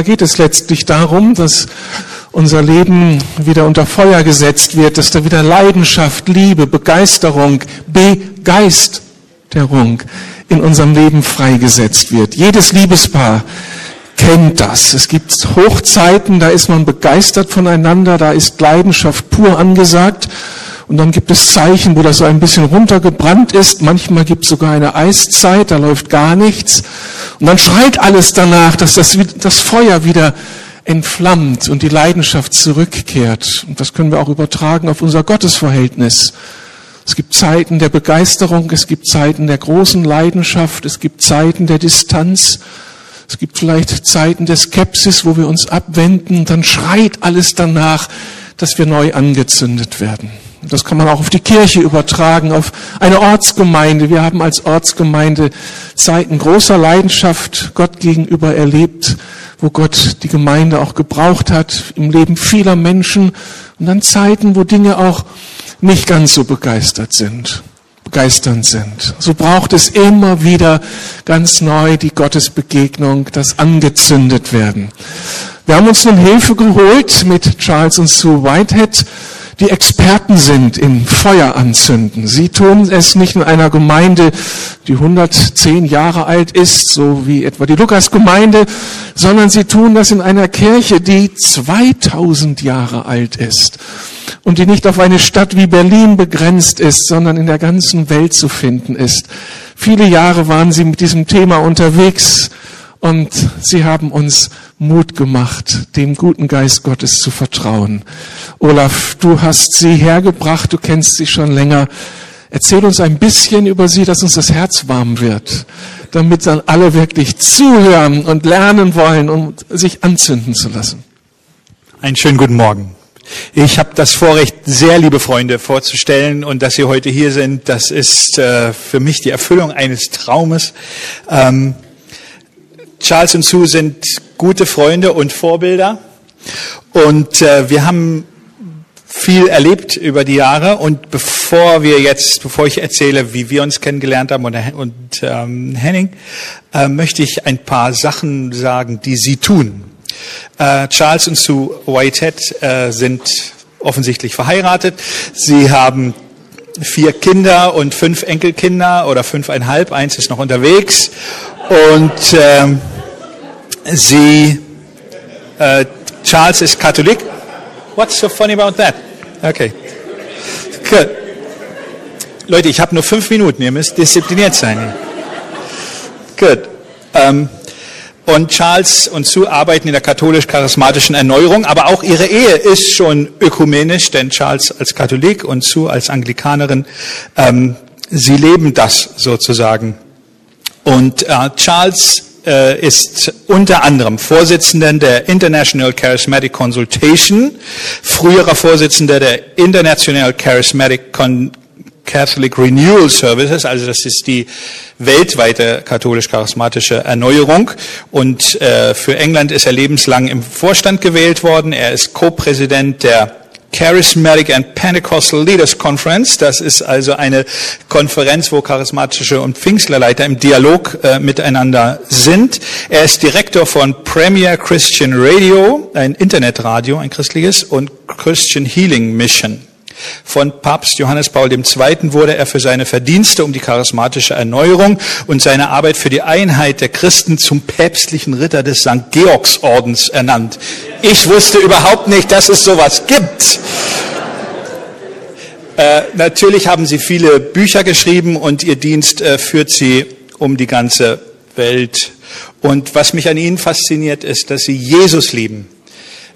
da geht es letztlich darum, dass unser Leben wieder unter Feuer gesetzt wird, dass da wieder Leidenschaft, Liebe, Begeisterung, Begeisterung in unserem Leben freigesetzt wird. Jedes Liebespaar kennt das. Es gibt Hochzeiten, da ist man begeistert voneinander, da ist Leidenschaft pur angesagt. Und dann gibt es Zeichen, wo das so ein bisschen runtergebrannt ist. Manchmal gibt es sogar eine Eiszeit, da läuft gar nichts. Und dann schreit alles danach, dass das, das Feuer wieder entflammt und die Leidenschaft zurückkehrt. Und das können wir auch übertragen auf unser Gottesverhältnis. Es gibt Zeiten der Begeisterung, es gibt Zeiten der großen Leidenschaft, es gibt Zeiten der Distanz, es gibt vielleicht Zeiten der Skepsis, wo wir uns abwenden. Dann schreit alles danach, dass wir neu angezündet werden. Das kann man auch auf die Kirche übertragen, auf eine Ortsgemeinde. Wir haben als Ortsgemeinde Zeiten großer Leidenschaft Gott gegenüber erlebt, wo Gott die Gemeinde auch gebraucht hat im Leben vieler Menschen. Und dann Zeiten, wo Dinge auch nicht ganz so begeistert sind, begeisternd sind. So braucht es immer wieder ganz neu die Gottesbegegnung, das angezündet werden. Wir haben uns nun Hilfe geholt mit Charles und Sue Whitehead die Experten sind im Feuer anzünden. Sie tun es nicht in einer Gemeinde, die 110 Jahre alt ist, so wie etwa die Lukasgemeinde, sondern sie tun das in einer Kirche, die 2000 Jahre alt ist und die nicht auf eine Stadt wie Berlin begrenzt ist, sondern in der ganzen Welt zu finden ist. Viele Jahre waren sie mit diesem Thema unterwegs und sie haben uns Mut gemacht, dem guten Geist Gottes zu vertrauen. Olaf, du hast sie hergebracht, du kennst sie schon länger. Erzähl uns ein bisschen über sie, dass uns das Herz warm wird, damit dann alle wirklich zuhören und lernen wollen und sich anzünden zu lassen. Einen schönen guten Morgen. Ich habe das Vorrecht, sehr liebe Freunde vorzustellen und dass Sie heute hier sind, das ist äh, für mich die Erfüllung eines Traumes. Ähm, Charles und Sue sind gute Freunde und Vorbilder. Und äh, wir haben viel erlebt über die Jahre. Und bevor wir jetzt, bevor ich erzähle, wie wir uns kennengelernt haben und, und ähm, Henning, äh, möchte ich ein paar Sachen sagen, die sie tun. Äh, Charles und Sue Whitehead äh, sind offensichtlich verheiratet. Sie haben vier Kinder und fünf Enkelkinder oder fünfeinhalb. Eins ist noch unterwegs. Und ähm, sie, äh, Charles ist Katholik. What's so funny about that? Okay. Good. Leute, ich habe nur fünf Minuten. Ihr müsst diszipliniert sein. Good. Ähm, und Charles und Sue arbeiten in der katholisch-charismatischen Erneuerung, aber auch ihre Ehe ist schon ökumenisch, denn Charles als Katholik und Sue als Anglikanerin, ähm, sie leben das sozusagen. Und äh, Charles äh, ist unter anderem Vorsitzender der International Charismatic Consultation, früherer Vorsitzender der International Charismatic Con Catholic Renewal Services, also das ist die weltweite katholisch-charismatische Erneuerung. Und äh, für England ist er lebenslang im Vorstand gewählt worden. Er ist Co-Präsident der Charismatic and Pentecostal Leaders Conference. Das ist also eine Konferenz, wo charismatische und Pfingstlerleiter im Dialog äh, miteinander sind. Er ist Direktor von Premier Christian Radio, ein Internetradio, ein christliches, und Christian Healing Mission. Von Papst Johannes Paul II. wurde er für seine Verdienste um die charismatische Erneuerung und seine Arbeit für die Einheit der Christen zum päpstlichen Ritter des St. Georgsordens ernannt. Ich wusste überhaupt nicht, dass es sowas gibt. Äh, natürlich haben sie viele Bücher geschrieben und ihr Dienst äh, führt sie um die ganze Welt. Und was mich an ihnen fasziniert, ist, dass sie Jesus lieben,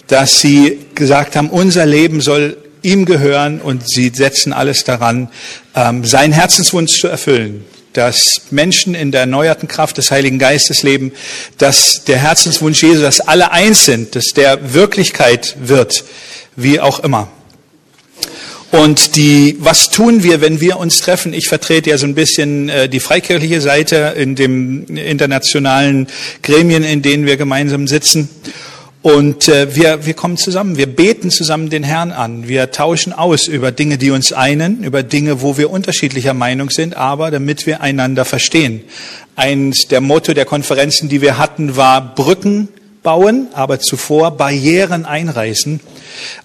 dass sie gesagt haben, unser Leben soll ihm gehören und sie setzen alles daran, ähm, seinen Herzenswunsch zu erfüllen. Dass Menschen in der erneuerten Kraft des Heiligen Geistes leben, dass der Herzenswunsch Jesu, dass alle eins sind, dass der Wirklichkeit wird, wie auch immer. Und die, was tun wir, wenn wir uns treffen? Ich vertrete ja so ein bisschen äh, die freikirchliche Seite in dem internationalen Gremien, in denen wir gemeinsam sitzen. Und äh, wir, wir kommen zusammen, wir beten zusammen den Herrn an, wir tauschen aus über Dinge, die uns einen, über Dinge, wo wir unterschiedlicher Meinung sind, aber damit wir einander verstehen. Eins der Motto der Konferenzen, die wir hatten, war Brücken bauen, aber zuvor Barrieren einreißen.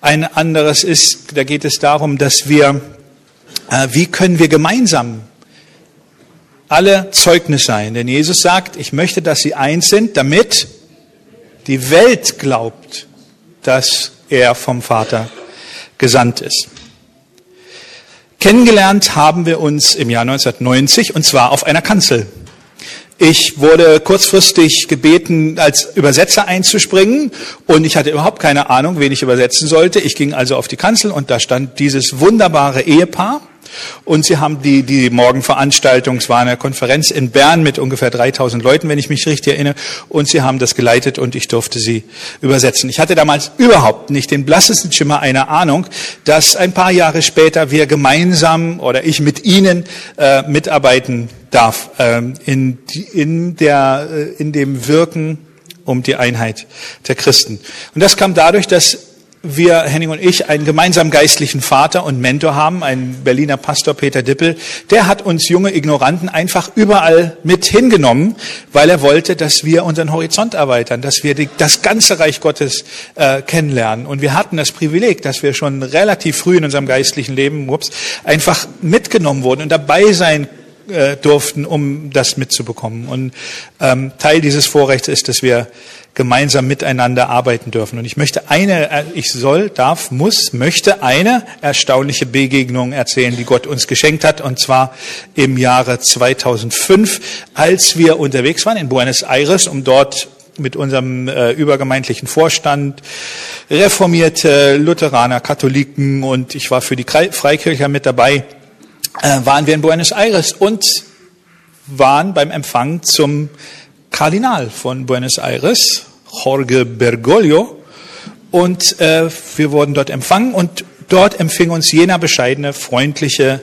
Ein anderes ist, da geht es darum, dass wir, äh, wie können wir gemeinsam alle Zeugnis sein? Denn Jesus sagt, ich möchte, dass sie eins sind, damit die Welt glaubt, dass er vom Vater gesandt ist. Kennengelernt haben wir uns im Jahr 1990 und zwar auf einer Kanzel. Ich wurde kurzfristig gebeten, als Übersetzer einzuspringen und ich hatte überhaupt keine Ahnung, wen ich übersetzen sollte. Ich ging also auf die Kanzel und da stand dieses wunderbare Ehepaar und sie haben die, die Morgenveranstaltung, es war eine Konferenz in Bern mit ungefähr 3000 Leuten, wenn ich mich richtig erinnere. Und sie haben das geleitet und ich durfte sie übersetzen. Ich hatte damals überhaupt nicht den blassesten Schimmer einer Ahnung, dass ein paar Jahre später wir gemeinsam oder ich mit ihnen äh, mitarbeiten darf ähm, in, in, der, äh, in dem Wirken um die Einheit der Christen. Und das kam dadurch, dass wir, Henning und ich, einen gemeinsamen geistlichen Vater und Mentor haben, einen Berliner Pastor Peter Dippel. Der hat uns junge Ignoranten einfach überall mit hingenommen, weil er wollte, dass wir unseren Horizont erweitern, dass wir die, das ganze Reich Gottes äh, kennenlernen. Und wir hatten das Privileg, dass wir schon relativ früh in unserem geistlichen Leben ups, einfach mitgenommen wurden und dabei sein äh, durften, um das mitzubekommen. Und ähm, Teil dieses Vorrechts ist, dass wir gemeinsam miteinander arbeiten dürfen. Und ich möchte eine, äh, ich soll, darf, muss, möchte eine erstaunliche Begegnung erzählen, die Gott uns geschenkt hat, und zwar im Jahre 2005, als wir unterwegs waren in Buenos Aires, um dort mit unserem äh, übergemeindlichen Vorstand, reformierte Lutheraner, Katholiken und ich war für die Freikircher mit dabei, äh, waren wir in Buenos Aires und waren beim Empfang zum Kardinal von Buenos Aires, Jorge Bergoglio. Und äh, wir wurden dort empfangen und dort empfing uns jener bescheidene, freundliche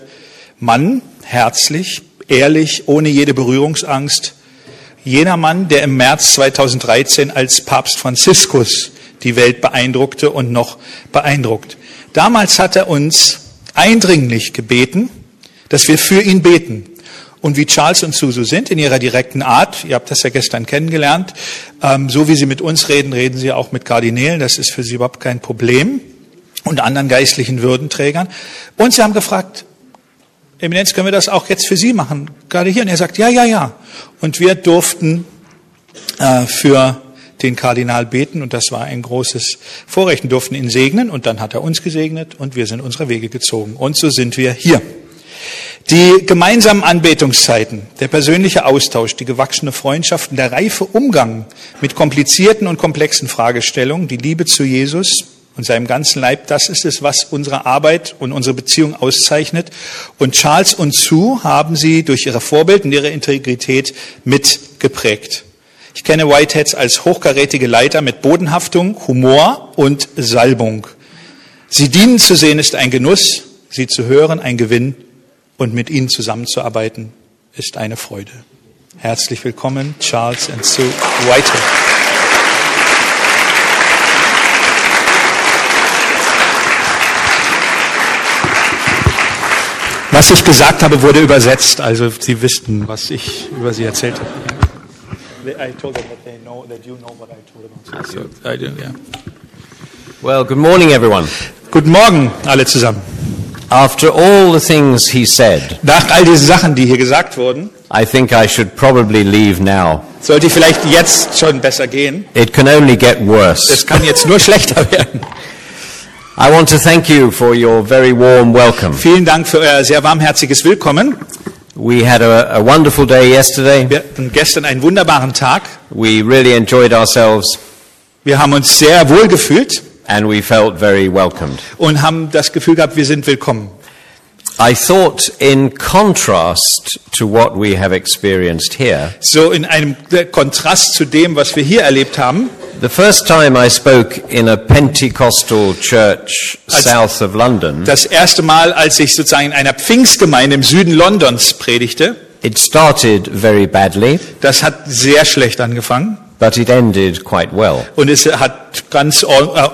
Mann, herzlich, ehrlich, ohne jede Berührungsangst. Jener Mann, der im März 2013 als Papst Franziskus die Welt beeindruckte und noch beeindruckt. Damals hat er uns eindringlich gebeten, dass wir für ihn beten. Und wie Charles und Susu sind in ihrer direkten Art, ihr habt das ja gestern kennengelernt, ähm, so wie sie mit uns reden, reden sie auch mit Kardinälen, das ist für sie überhaupt kein Problem und anderen geistlichen Würdenträgern. Und sie haben gefragt, Eminenz, können wir das auch jetzt für Sie machen, gerade hier? Und er sagt, ja, ja, ja. Und wir durften äh, für den Kardinal beten und das war ein großes Vorrecht und durften ihn segnen und dann hat er uns gesegnet und wir sind unsere Wege gezogen. Und so sind wir hier. Die gemeinsamen Anbetungszeiten, der persönliche Austausch, die gewachsene Freundschaften, der reife Umgang mit komplizierten und komplexen Fragestellungen, die Liebe zu Jesus und seinem ganzen Leib, das ist es, was unsere Arbeit und unsere Beziehung auszeichnet. Und Charles und Sue haben sie durch ihre Vorbild und ihre Integrität mitgeprägt. Ich kenne Whiteheads als hochkarätige Leiter mit Bodenhaftung, Humor und Salbung. Sie dienen zu sehen ist ein Genuss, sie zu hören ein Gewinn und mit Ihnen zusammenzuarbeiten ist eine Freude. Herzlich willkommen, Charles and Sue Whitehead. Was ich gesagt habe, wurde übersetzt, also Sie wissen, was ich über Sie erzählt habe. I told them that they know that you know what I told about. So, I do, yeah. Well, good morning, everyone. Guten Morgen, alle zusammen. After all the things he said, Nach all diesen Sachen, die hier gesagt wurden, I think I should probably leave now. sollte ich vielleicht jetzt schon besser gehen. It can only get worse. Es kann jetzt nur schlechter werden. I want to thank you for your very warm welcome. Vielen Dank für euer sehr warmherziges Willkommen. We had a, a wonderful day yesterday. Wir hatten gestern einen wunderbaren Tag. We really enjoyed ourselves Wir haben uns sehr wohl gefühlt and we felt very welcomed. und haben das Gefühl gehabt, wir sind willkommen. I thought in contrast to what we have experienced here, So in einem Kontrast zu dem, was wir hier erlebt haben. the first time I spoke in a Pentecostal church Als- south of London, Das erste Mal, als ich sozusagen in einer Pfingstgemeinde im Süden Londons predigte, it started very badly, das hat sehr schlecht angefangen but it ended quite well. und es hat ganz,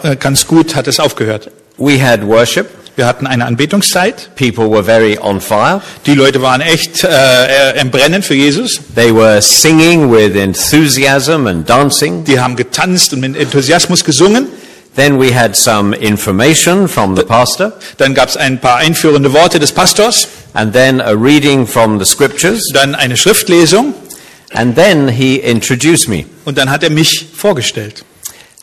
äh, ganz gut hat es aufgehört. We had worship, Wir hatten eine Anbetungszeit. People were very on fire. Die Leute waren echt äh, im Brennen für Jesus. They were singing with enthusiasm and dancing. Die haben getanzt und mit Enthusiasmus gesungen. Then we had some information from the pastor, Dann gab es ein paar einführende Worte des Pastors. and then a reading from the scriptures, Dann eine Schriftlesung. And then he introduced me. Und dann hat er mich vorgestellt.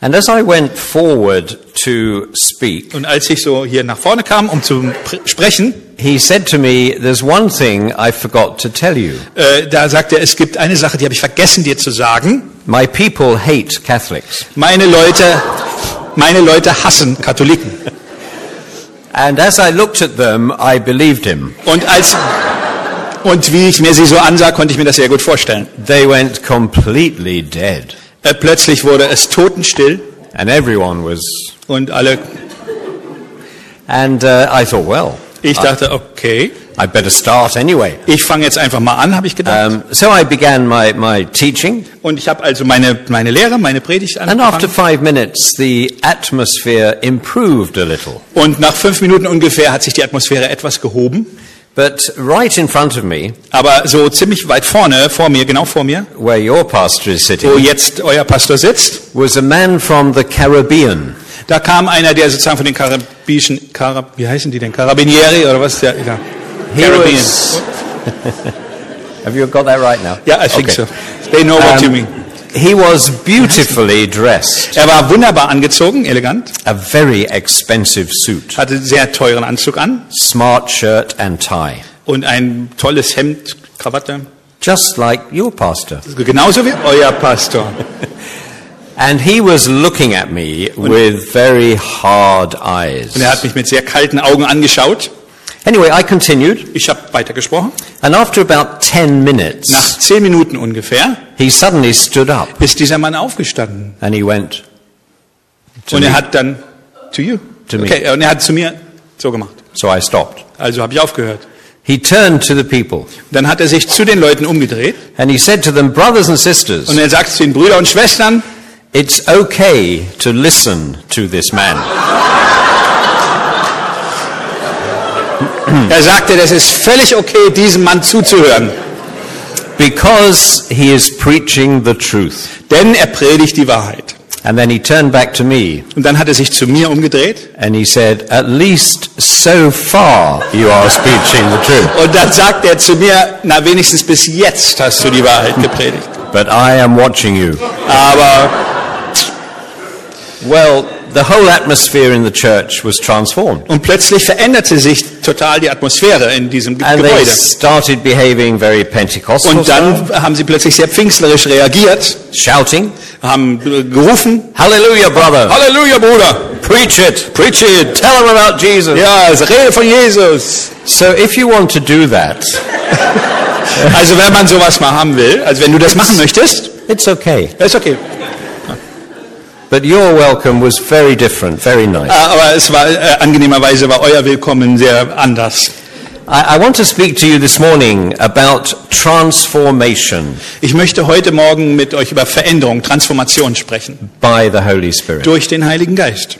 And as I went forward to speak, Und als ich so hier nach vorne kam, um zu pr- sprechen, he said to me, There's one thing I forgot to tell you. äh, da sagt er, es gibt eine Sache, die habe ich vergessen dir zu sagen. My people hate Catholics. Meine Leute, meine Leute hassen Katholiken. And as I looked at them, I believed him. Und als und wie ich mir sie so ansah, konnte ich mir das sehr gut vorstellen. They went completely dead. Äh, plötzlich wurde es totenstill And everyone was. und alle. And uh, I thought, well, Ich dachte, okay, I'd better start anyway. ich fange jetzt einfach mal an, habe ich gedacht. Um, so I began my, my teaching. Und ich habe also meine meine Lehre, meine Predigt And after angefangen. five minutes, the atmosphere improved a little. Und nach fünf Minuten ungefähr hat sich die Atmosphäre etwas gehoben. But right in front of me, Aber so ziemlich weit vorne, vor mir, genau vor mir, where your pastor is wo sitting, jetzt euer Pastor sitzt, was a man from the Caribbean. da kam einer, der sozusagen von den karibischen, Karab, wie heißen die denn, Carabinieri oder was? Ja, ja. Caribbean. was. Have you got that right now? Yeah, I think Okay. so. They know what you Um, mean. He was beautifully dressed. Er war wunderbar angezogen, elegant, A very expensive suit, hatte sehr teuren Anzug an smart shirt and tie, und ein tolles Hemd, Krawatte, just like your pastor. genauso wie euer Pastor. And he was looking at me with very hard eyes. Und er hat mich mit sehr kalten Augen angeschaut. Anyway, I continued, Ich habe weitergesprochen. and after about ten minutes, Nach zehn Minuten ungefähr he suddenly stood up ist dieser Mann aufgestanden. and he went to Und er me. hat dann, to you. To me. Okay, und er hat zu mir so gemacht. So I stopped. Also habe ich aufgehört. He turned to the people Dann hat er sich zu den Leuten umgedreht and he said to them, brothers and sisters, und er sagt zu den Brüdern und Schwestern, it's okay to listen to this man. er sagte, das ist völlig okay, diesem Mann zuzuhören, Because he is preaching the truth. denn er predigt die Wahrheit. And then he turned back to me Und dann hat er sich zu mir umgedreht and he said, At least so far you are speaking the truth. und dann sagt er zu mir, na wenigstens bis jetzt hast du die Wahrheit gepredigt. But I am watching you. Aber Well, the whole atmosphere in the church was transformed. und plötzlich veränderte sich total die Atmosphäre in diesem Ge- And they Gebäude. started behaving very Pentecostal, Und dann haben sie plötzlich sehr pfingstlerisch reagiert, shouting, haben äh, gerufen, Hallelujah, brother! Halleluja, Bruder, Preach it! preach it. Tell them about Jesus! Ja, es rede von Jesus. So if you want to do that, Also wenn man sowas mal haben will, also wenn du das machen möchtest, it's okay. ist okay. But your welcome was very different, very nice. Ah, Aber es war äh, angenehmerweise war euer Willkommen sehr anders. I, I want to speak to you this morning about transformation Ich möchte heute Morgen mit euch über Veränderung, Transformation sprechen by the Holy Spirit. durch den Heiligen Geist.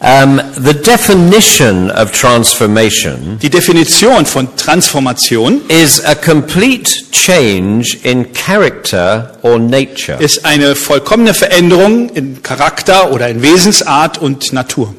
Um, the definition of transformation Die Definition von Transformation is a complete change in character or nature. ist eine vollkommene Veränderung in Charakter oder in Wesensart und Natur.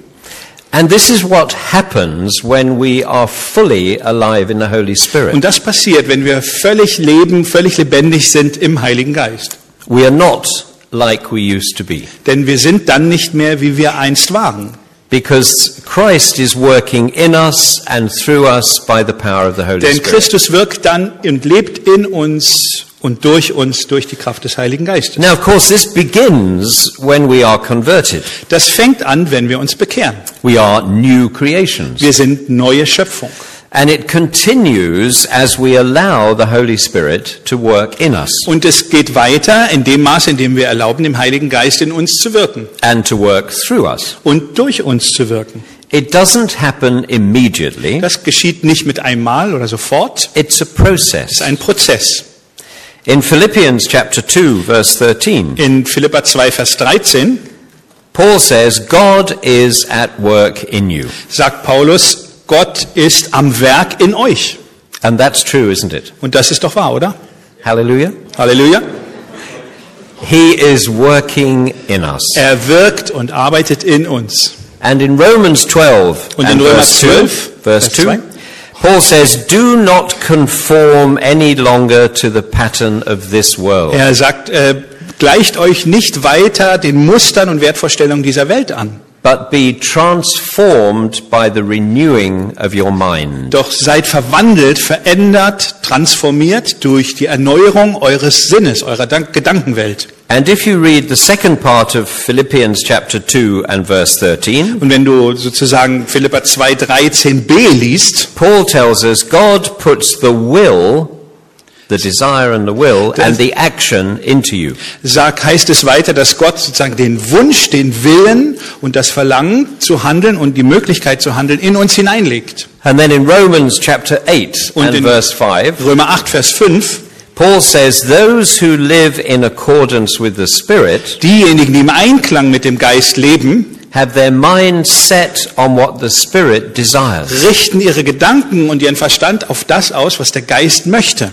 And this is what happens when we are fully alive in the Holy Spirit. Und das passiert, wenn wir völlig leben, völlig lebendig sind im Heiligen Geist. We are not like we used to be Denn wir sind dann nicht mehr, wie wir einst waren. Because Christ is working in us and through us by the power of the Holy Denn Spirit. Christus wirkt dann und lebt in uns und durch uns durch die Kraft des Heiligen Geistes. Now, of course, this begins when we are converted. Das fängt an, wenn wir uns bekehren. We are new creations. Wir sind neue Schöpfung. And it continues as we allow the Holy Spirit to work in us Und es geht weiter in dem Maße, in dem wir erlauben, dem Heiligen Geist in uns zu wirken and to work through us. und durch uns zu wirken. It doesn't happen immediately. Das geschieht nicht mit einmal oder sofort. It's a Es ist process. ein Prozess. In Philippians chapter 2 verse 13, In Philippa 2, Vers 13, Paul says, God is at work in you. sagt Paulus, Gott ist am Werk in euch. And that's true, isn't it? Und das ist doch wahr, oder? Hallelujah. Halleluja. He is working in us. Er wirkt und arbeitet in uns. And in Romans 12, Und in Römer verse 12, 2, verse Vers 2, 2. Paul says, Do not conform any longer to the pattern of this world. Er sagt, äh, gleicht euch nicht weiter den Mustern und Wertvorstellungen dieser Welt an. But be transformed by the renewing of your mind. Doch seid verwandelt, verändert, transformiert durch die Erneuerung eures Sinnes, eurer Gedankenwelt. And if you read the second part of Philippians chapter 2 and verse 13, Und wenn du sozusagen Philippa 2, 13b liest, Paul tells us God puts the will, the desire and the will, and the action into you. sagt, heißt es weiter, dass Gott sozusagen den Wunsch, den Willen und das Verlangen zu handeln und die Möglichkeit zu handeln in uns hineinlegt. And then in Romans chapter 8 Und and in- verse 5, Römer 8, Vers 5, Paul says, Those who live in accordance with the Spirit diejenigen, die im Einklang mit dem Geist leben, have their mind set on what the Spirit desires. richten ihre Gedanken und ihren Verstand auf das aus, was der Geist möchte.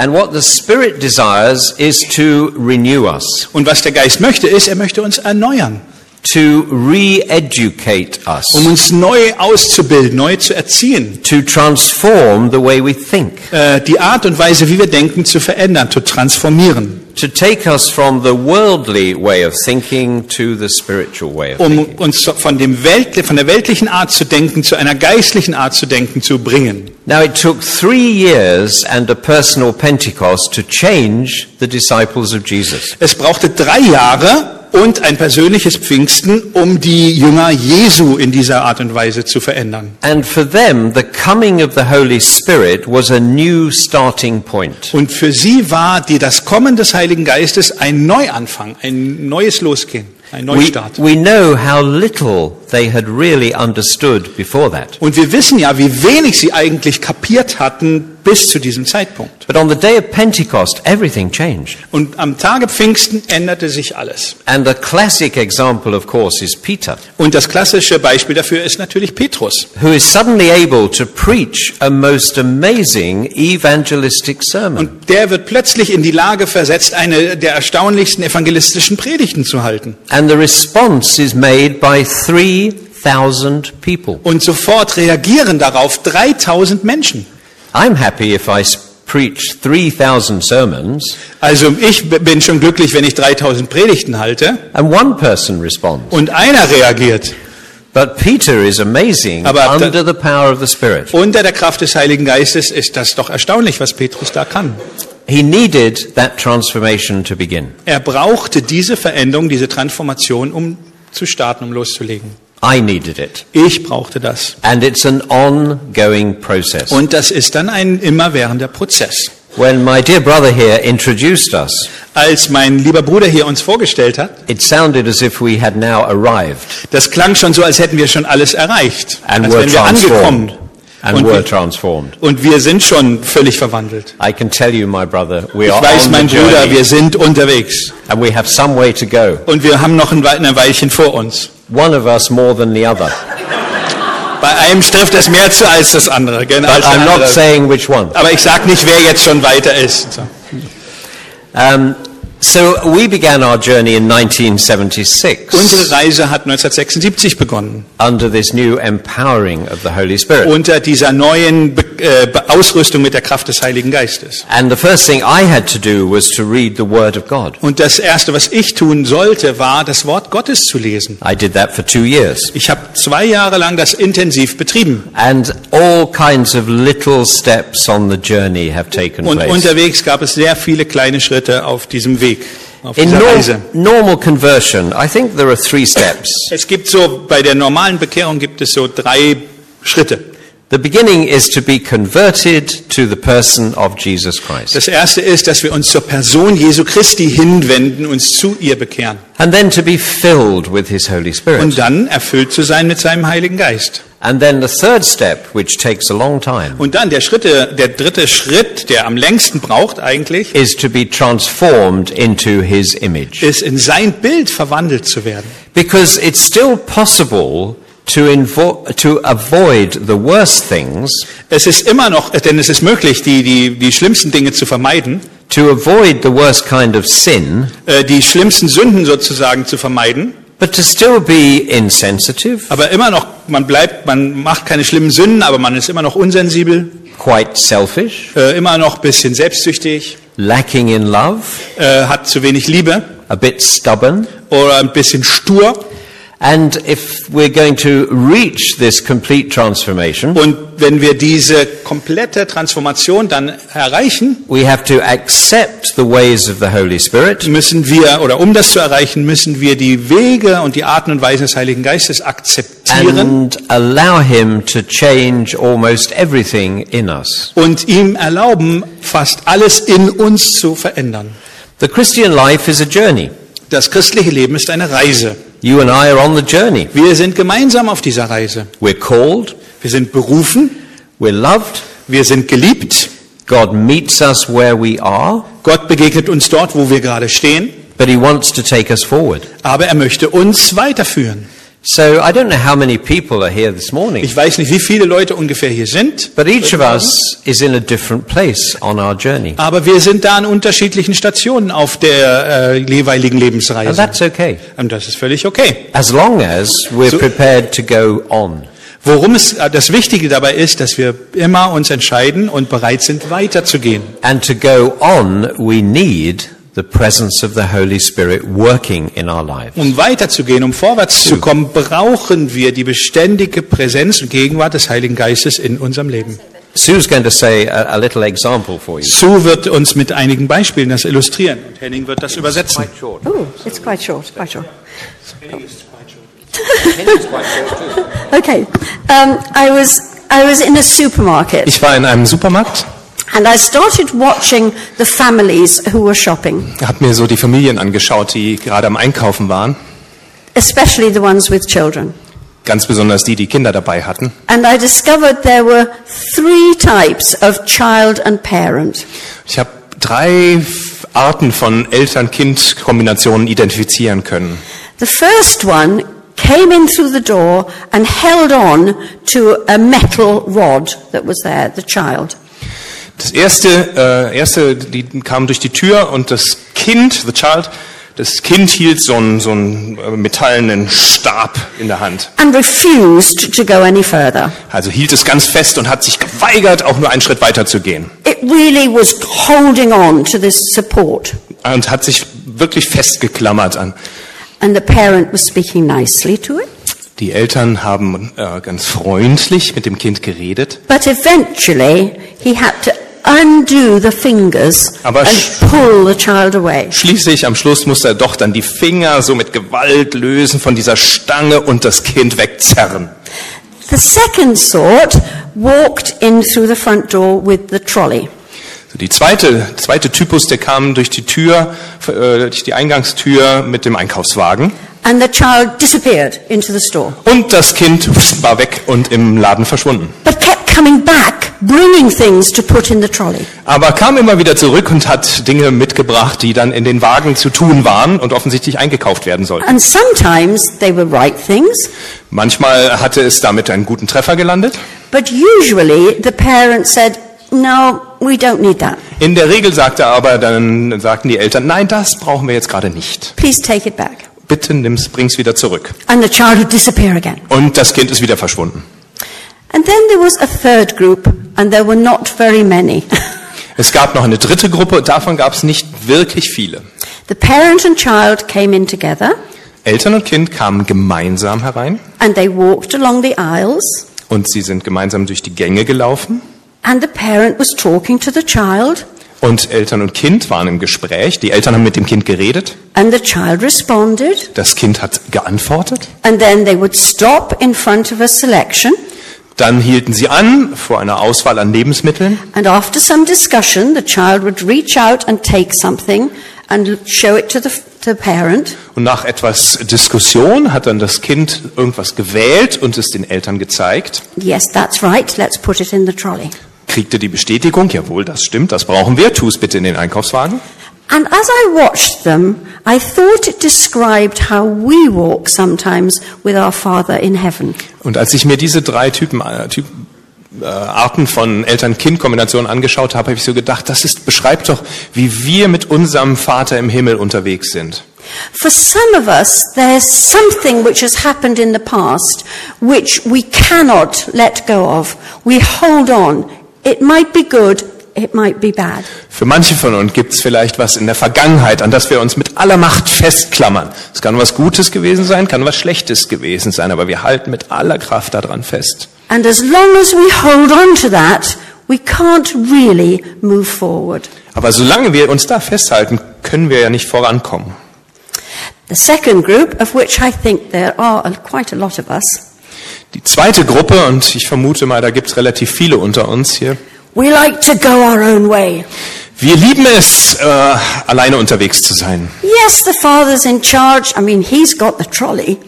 And what the Spirit desires is to renew us, Und was der Geist möchte, ist, er möchte uns erneuern, to re-educate us, um uns neu auszubilden, neu zu erziehen, to transform the way we think, äh, die Art und Weise, wie wir denken, zu verändern, zu transformieren, to take us from the worldly way of thinking to the spiritual way of um thinking. uns von, dem Welt, von der weltlichen Art zu denken zu einer geistlichen Art zu denken zu bringen. Now it took three years and a personal Pentecost to change the disciples of Jesus. Es brauchte drei Jahre und ein persönliches Pfingsten, um die Jünger Jesu in dieser Art und Weise zu verändern. And for them, the coming of the Holy Spirit was a new starting point. Und für sie war die, das Kommen des Heiligen Geistes ein Neuanfang, ein neues Losgehen, ein We, Neustart. we know how little they had really understood before that. Und wir wissen ja, wie wenig sie eigentlich kapiert hatten bis zu diesem Zeitpunkt. But on the day of Pentecost, everything changed. Und am Tage Pfingsten änderte sich alles. And the classic example, of course, is Peter, Und das klassische Beispiel dafür ist natürlich Petrus, who is suddenly able to preach a most amazing evangelistic sermon. Und der wird plötzlich in die Lage versetzt, eine der erstaunlichsten evangelistischen Predigten zu halten. And the response is made by 3,000 people. Und sofort reagieren darauf 3000 Menschen. I'm happy if I preach 3,000 sermons Also ich bin schon glücklich, wenn ich 3000 Predigten halte and one person responds. und einer reagiert. But Peter is amazing Aber under the power of the Spirit. Unter der Kraft des Heiligen Geistes ist das doch erstaunlich, was Petrus da kann. He needed that transformation to begin. Er brauchte diese Veränderung, diese Transformation, um zu starten, um loszulegen. I needed it. Ich brauchte das. And it's an ongoing process. Und das ist dann ein immerwährender Prozess. When my dear brother here introduced us, Als mein lieber Bruder hier uns vorgestellt hat, it sounded as if we had now arrived das klang schon so, als hätten wir schon alles erreicht. and als wären wir angekommen. And Und were wir, transformed. und wir sind schon völlig verwandelt. I can tell you, my brother, we Ich are weiß, mein Bruder, wir sind unterwegs. and we have some way to go. Und wir haben noch ein Weilchen vor uns. One of us more than the other. Bei einem trifft es mehr zu als das andere. Gell, But I'm not saying which one. Aber ich sag nicht, wer jetzt schon weiter ist. So. Um, so we began our journey in 1976 Unsere Reise hat 1976 begonnen. under this new empowering of the Holy Spirit. Unter dieser neuen Be äh, Ausrüstung mit der Kraft des Heiligen Geistes. And the first thing I had to do was to read the Word of God. Und das Erste, was ich tun sollte, war, das Wort Gottes zu lesen. I did that for two years. Ich habe zwei Jahre lang das intensiv betrieben. And all kinds of little steps on the journey have taken Und place. unterwegs gab es sehr viele kleine Schritte auf diesem Weg, auf In dieser nor- Reise. normal conversion, I think there are three steps. Es gibt so, bei der normalen Bekehrung gibt es so drei Schritte. The beginning is to be converted to the person of Jesus Christ. Das erste ist, dass wir uns zur Person Jesu Christi hinwenden, uns zu ihr bekehren. And then to be filled with his Holy Spirit. Und dann erfüllt zu sein mit seinem Heiligen Geist. And then the third step, which takes a long time, Und dann der Schritte, der dritte Schritt, der am längsten braucht eigentlich, is to be transformed into his image. ist in sein Bild verwandelt zu werden. Because it's still possible to, to avoid the worst things, Es ist immer noch, denn es ist möglich, die, die, die schlimmsten Dinge zu vermeiden, to avoid the worst kind of sin, äh, die schlimmsten Sünden sozusagen zu vermeiden, but to still be insensitive, aber immer noch, man bleibt, man macht keine schlimmen Sünden, aber man ist immer noch unsensibel, quite selfish, äh, immer noch ein bisschen selbstsüchtig, lacking in love, äh, hat zu wenig Liebe a bit stubborn. oder ein bisschen stur. And if we're going to reach this complete transformation, Und wenn wir diese komplette Transformation dann erreichen, we have to accept the ways of the Holy Spirit müssen wir, oder um das zu erreichen, müssen wir die Wege und die Arten und Weisen des Heiligen Geistes akzeptieren and allow Him to change almost everything in us. und ihm erlauben, fast alles in uns zu verändern. The Christian life is a journey. Das christliche Leben ist eine Reise. You and I are on the journey. Wir sind gemeinsam auf dieser Reise. We're called, Wir sind berufen, we're loved, wir sind geliebt. God meets us where we are, Gott begegnet uns dort, wo wir gerade stehen, but He wants to take us forward. aber er möchte uns weiterführen. So I don't know how many people are here this morning, Ich weiß nicht, wie viele Leute ungefähr hier sind, but each of us is in a different place on our journey. aber wir sind da an unterschiedlichen Stationen auf der äh, jeweiligen And Lebensreise. that's okay. Und das ist völlig okay. As long as we're So- prepared to go on. Worum es äh, das Wichtige dabei ist, dass wir immer uns entscheiden und bereit sind, weiterzugehen. And to go on, we need the presence of the Holy Spirit working in our lives. Um weiterzugehen, um vorwärts zu kommen, brauchen wir die beständige Präsenz und Gegenwart des Heiligen Geistes in unserem Leben. Sue's going to say a, a little example for you. Sue wird uns mit einigen Beispielen das illustrieren und Henning wird das übersetzen. Oh, it's quite short, quite short. Okay. Um, I was I was in a supermarket Ich war in einem Supermarkt, and I started watching the families who were shopping, habe mir so die Familien angeschaut, die gerade am Einkaufen waren, especially the ones with children. ganz besonders die, die Kinder dabei hatten. And I discovered there were three types of child and parent. Ich habe drei Arten von Eltern-Kind-Kombinationen identifizieren können. The first one came in through the door and held on to a metal rod that was there, the child. Das erste, äh, erste, die kam durch die Tür und das Kind, the child, das Kind hielt so einen, so einen äh, metallenen Stab in der Hand. And refused to go any further. Also hielt es ganz fest und hat sich geweigert, auch nur einen Schritt weiter zu gehen. It really was holding on to this support. Und hat sich wirklich festgeklammert an. And the parent was speaking nicely to it. Die Eltern haben äh, ganz freundlich mit dem Kind geredet. But eventually, he had to undo the fingers Aber and pull the child away. Schließlich am Schluss musste er doch dann die Finger so mit Gewalt lösen von dieser Stange und das Kind wegzerren. The second sort walked in through the front door with the trolley. Die zweite, zweite Typus, der kam durch die Tür, äh, durch die Eingangstür mit dem Einkaufswagen. And the child disappeared into the store, Und das Kind war weg und im Laden verschwunden. but kept coming back, bringing things to put in the trolley. Aber kam immer wieder zurück und hat Dinge mitgebracht, die dann in den Wagen zu tun waren und offensichtlich eingekauft werden sollten. And sometimes they were right things, Manchmal hatte es damit einen guten Treffer gelandet. but usually the parent said, no, we don't need that. In der Regel sagte aber dann sagten die Eltern, nein, das brauchen wir jetzt gerade nicht. Please take it back. Bitte nimm's, bring's wieder zurück. And the child would disappear again. Und das Kind ist wieder verschwunden. And then there was a third group, and there were not very many. Es gab noch eine dritte Gruppe, davon gab es nicht wirklich viele. the parent and child came in together, Eltern und Kind kamen gemeinsam herein and they walked along the aisles, und sie sind gemeinsam durch die Gänge gelaufen and the parent was talking to the child, und Eltern und Kind waren im Gespräch. Die Eltern haben mit dem Kind geredet, and the child responded, das Kind hat geantwortet. and then they would stop in front of a selection, Dann hielten sie an vor einer Auswahl an Lebensmitteln. And after some discussion, the child would reach out and take something and show it to the, to the parent. Und nach etwas Diskussion hat dann das Kind irgendwas gewählt und es den Eltern gezeigt. Yes, that's right. Let's put it in the trolley. Kriegte die Bestätigung, jawohl, das stimmt, das brauchen wir, tu es bitte in den Einkaufswagen. And as I watched them, I thought it described how we walk sometimes with our Father in heaven. Und als ich mir diese drei Typen, äh, Typ, äh, Arten von Eltern-Kind-Kombinationen angeschaut habe, habe ich so gedacht, das ist, beschreibt doch, wie wir mit unserem Vater im Himmel unterwegs sind. For some of us, there's something which has happened in the past which we cannot let go of. We hold on. It might be good, it might be bad. Für manche von uns gibt es vielleicht was in der Vergangenheit, an das wir uns mit aller Macht festklammern. Es kann was Gutes gewesen sein, kann was Schlechtes gewesen sein, aber wir halten mit aller Kraft daran fest. And as long as we hold on to that, we can't really move forward. Aber solange wir uns da festhalten, können wir ja nicht vorankommen. The second group, of which I think there are quite a lot of us, Die zweite Gruppe, und ich vermute mal, da gibt es relativ viele unter uns hier, we like to go our own way. wir lieben es, äh, alleine unterwegs zu sein. Yes, the father's in charge. I mean, he's got the trolley.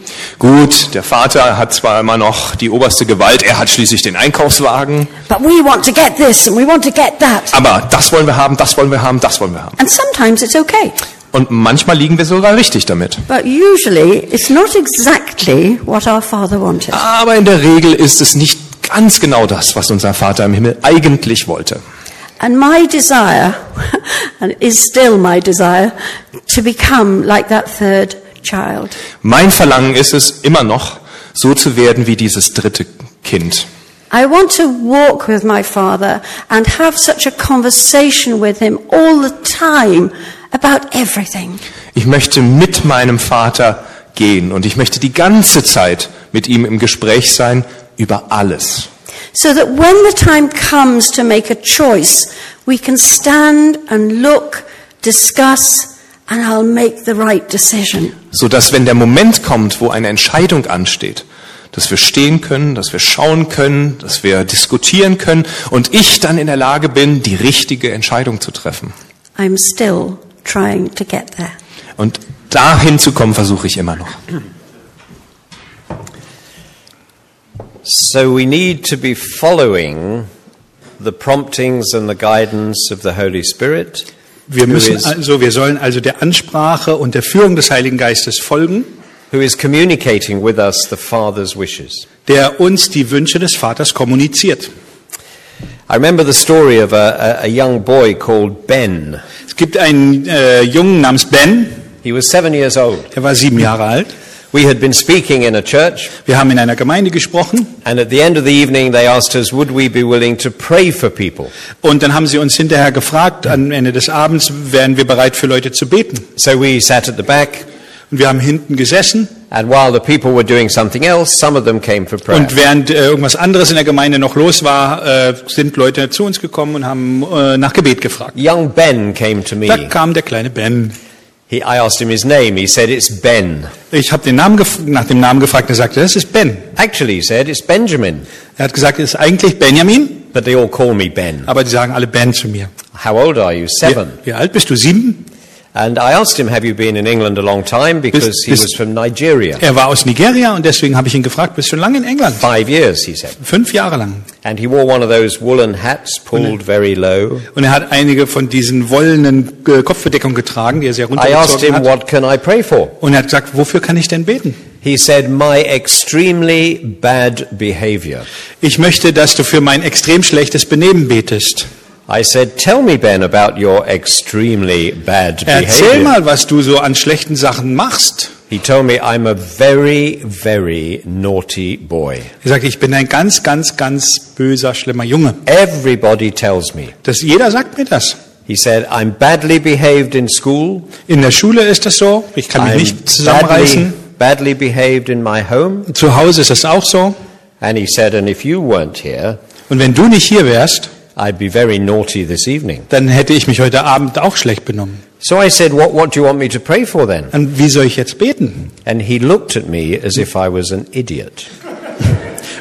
Gut, der Vater hat zwar immer noch die oberste Gewalt, er hat schließlich den Einkaufswagen, But we want to get this and we want to get that. aber das wollen wir haben, das wollen wir haben, das wollen wir haben. And sometimes it's okay. Und manchmal liegen wir sogar richtig damit. But usually it's not exactly what our father wanted. Aber in der Regel ist es nicht ganz genau das, was unser Vater im Himmel eigentlich wollte. And my desire, and is still my desire, to become like that third child. Mein Verlangen ist es immer noch, so zu werden wie dieses dritte Kind. I want to walk with my father and have such a conversation with him all the time about everything. Ich möchte mit meinem Vater gehen und ich möchte die ganze Zeit mit ihm im Gespräch sein über alles. So that when the time comes to make a choice, we can stand and look, discuss, and I'll make the right decision. So dass wenn der Moment kommt, wo eine Entscheidung ansteht, dass wir stehen können, dass wir schauen können, dass wir diskutieren können und ich dann in der Lage bin, die richtige Entscheidung zu treffen. I'm still trying to get there. Und dahin zu kommen, versuche ich immer noch. So we need to be following the promptings and the guidance of the Holy Spirit. Wir müssen also, wir sollen also der Ansprache und der Führung des Heiligen Geistes folgen, who is communicating with us the Father's wishes. der uns die Wünsche des Vaters kommuniziert. I remember the story of a, a young boy called Ben. Es gibt einen äh, Jungen namens Ben, He was seven years old. er war sieben Jahre alt. We had been speaking in a church, Wir haben in einer Gemeinde gesprochen and at the end of the evening, they asked us, would we be willing to pray for people? und dann haben sie uns hinterher gefragt, am Ende des Abends, wären wir bereit für Leute zu beten. So we sat at the back, Und wir haben hinten gesessen and while the people were doing something else, some of them came for prayer. und während äh, irgendwas anderes in der Gemeinde noch los war, äh, sind Leute zu uns gekommen und haben äh, nach Gebet gefragt. Young Ben came to Da me. kam der kleine Ben. He, I asked him his name. He said, it's Ben. Ich habe den Namen nach dem Namen gefragt er sagte, das ist Ben. Actually, he said, it's Benjamin. Er hat gesagt, es ist eigentlich Benjamin, But they all call me Ben. aber die sagen alle Ben zu mir. How old are you? Wie, Seven. wie alt bist du? Sieben? And I asked him, have you been in England a long time? Because he was from Nigeria. Er war aus Nigeria und deswegen habe ich ihn gefragt, bist du lange in England? Five years, he said. Fünf Jahre lang. And he wore one of those woolen hats pulled very low. Und er hat einige von diesen wollenen äh, Kopfbedeckungen getragen, die er sehr I asked him, runtergezogen hat. what can I pray for? Und er hat gesagt, wofür kann ich denn beten? He said, my extremely bad behavior. Ich möchte, dass du für mein extrem schlechtes Benehmen betest. I said, tell me, Ben, about your extremely bad Erzähl behavior. mal, was du so an schlechten Sachen machst. He told me I'm a very, very naughty boy. Er sagt, ich bin ein ganz, ganz, ganz böser, schlimmer Junge. Everybody tells me. Das, jeder sagt mir das. He said, I'm badly behaved in school. In der Schule ist das so. Ich kann mich I'm nicht badly, zusammenreißen. badly behaved in my home. Zu Hause ist das auch so. And he said, and if you weren't here, Und wenn du nicht hier wärst, I'd be very naughty this evening. dann hätte ich mich heute Abend auch schlecht benommen. So I said, what, what do you want me to pray for then? Und wie soll ich jetzt beten? And he looked at me as if I was an idiot.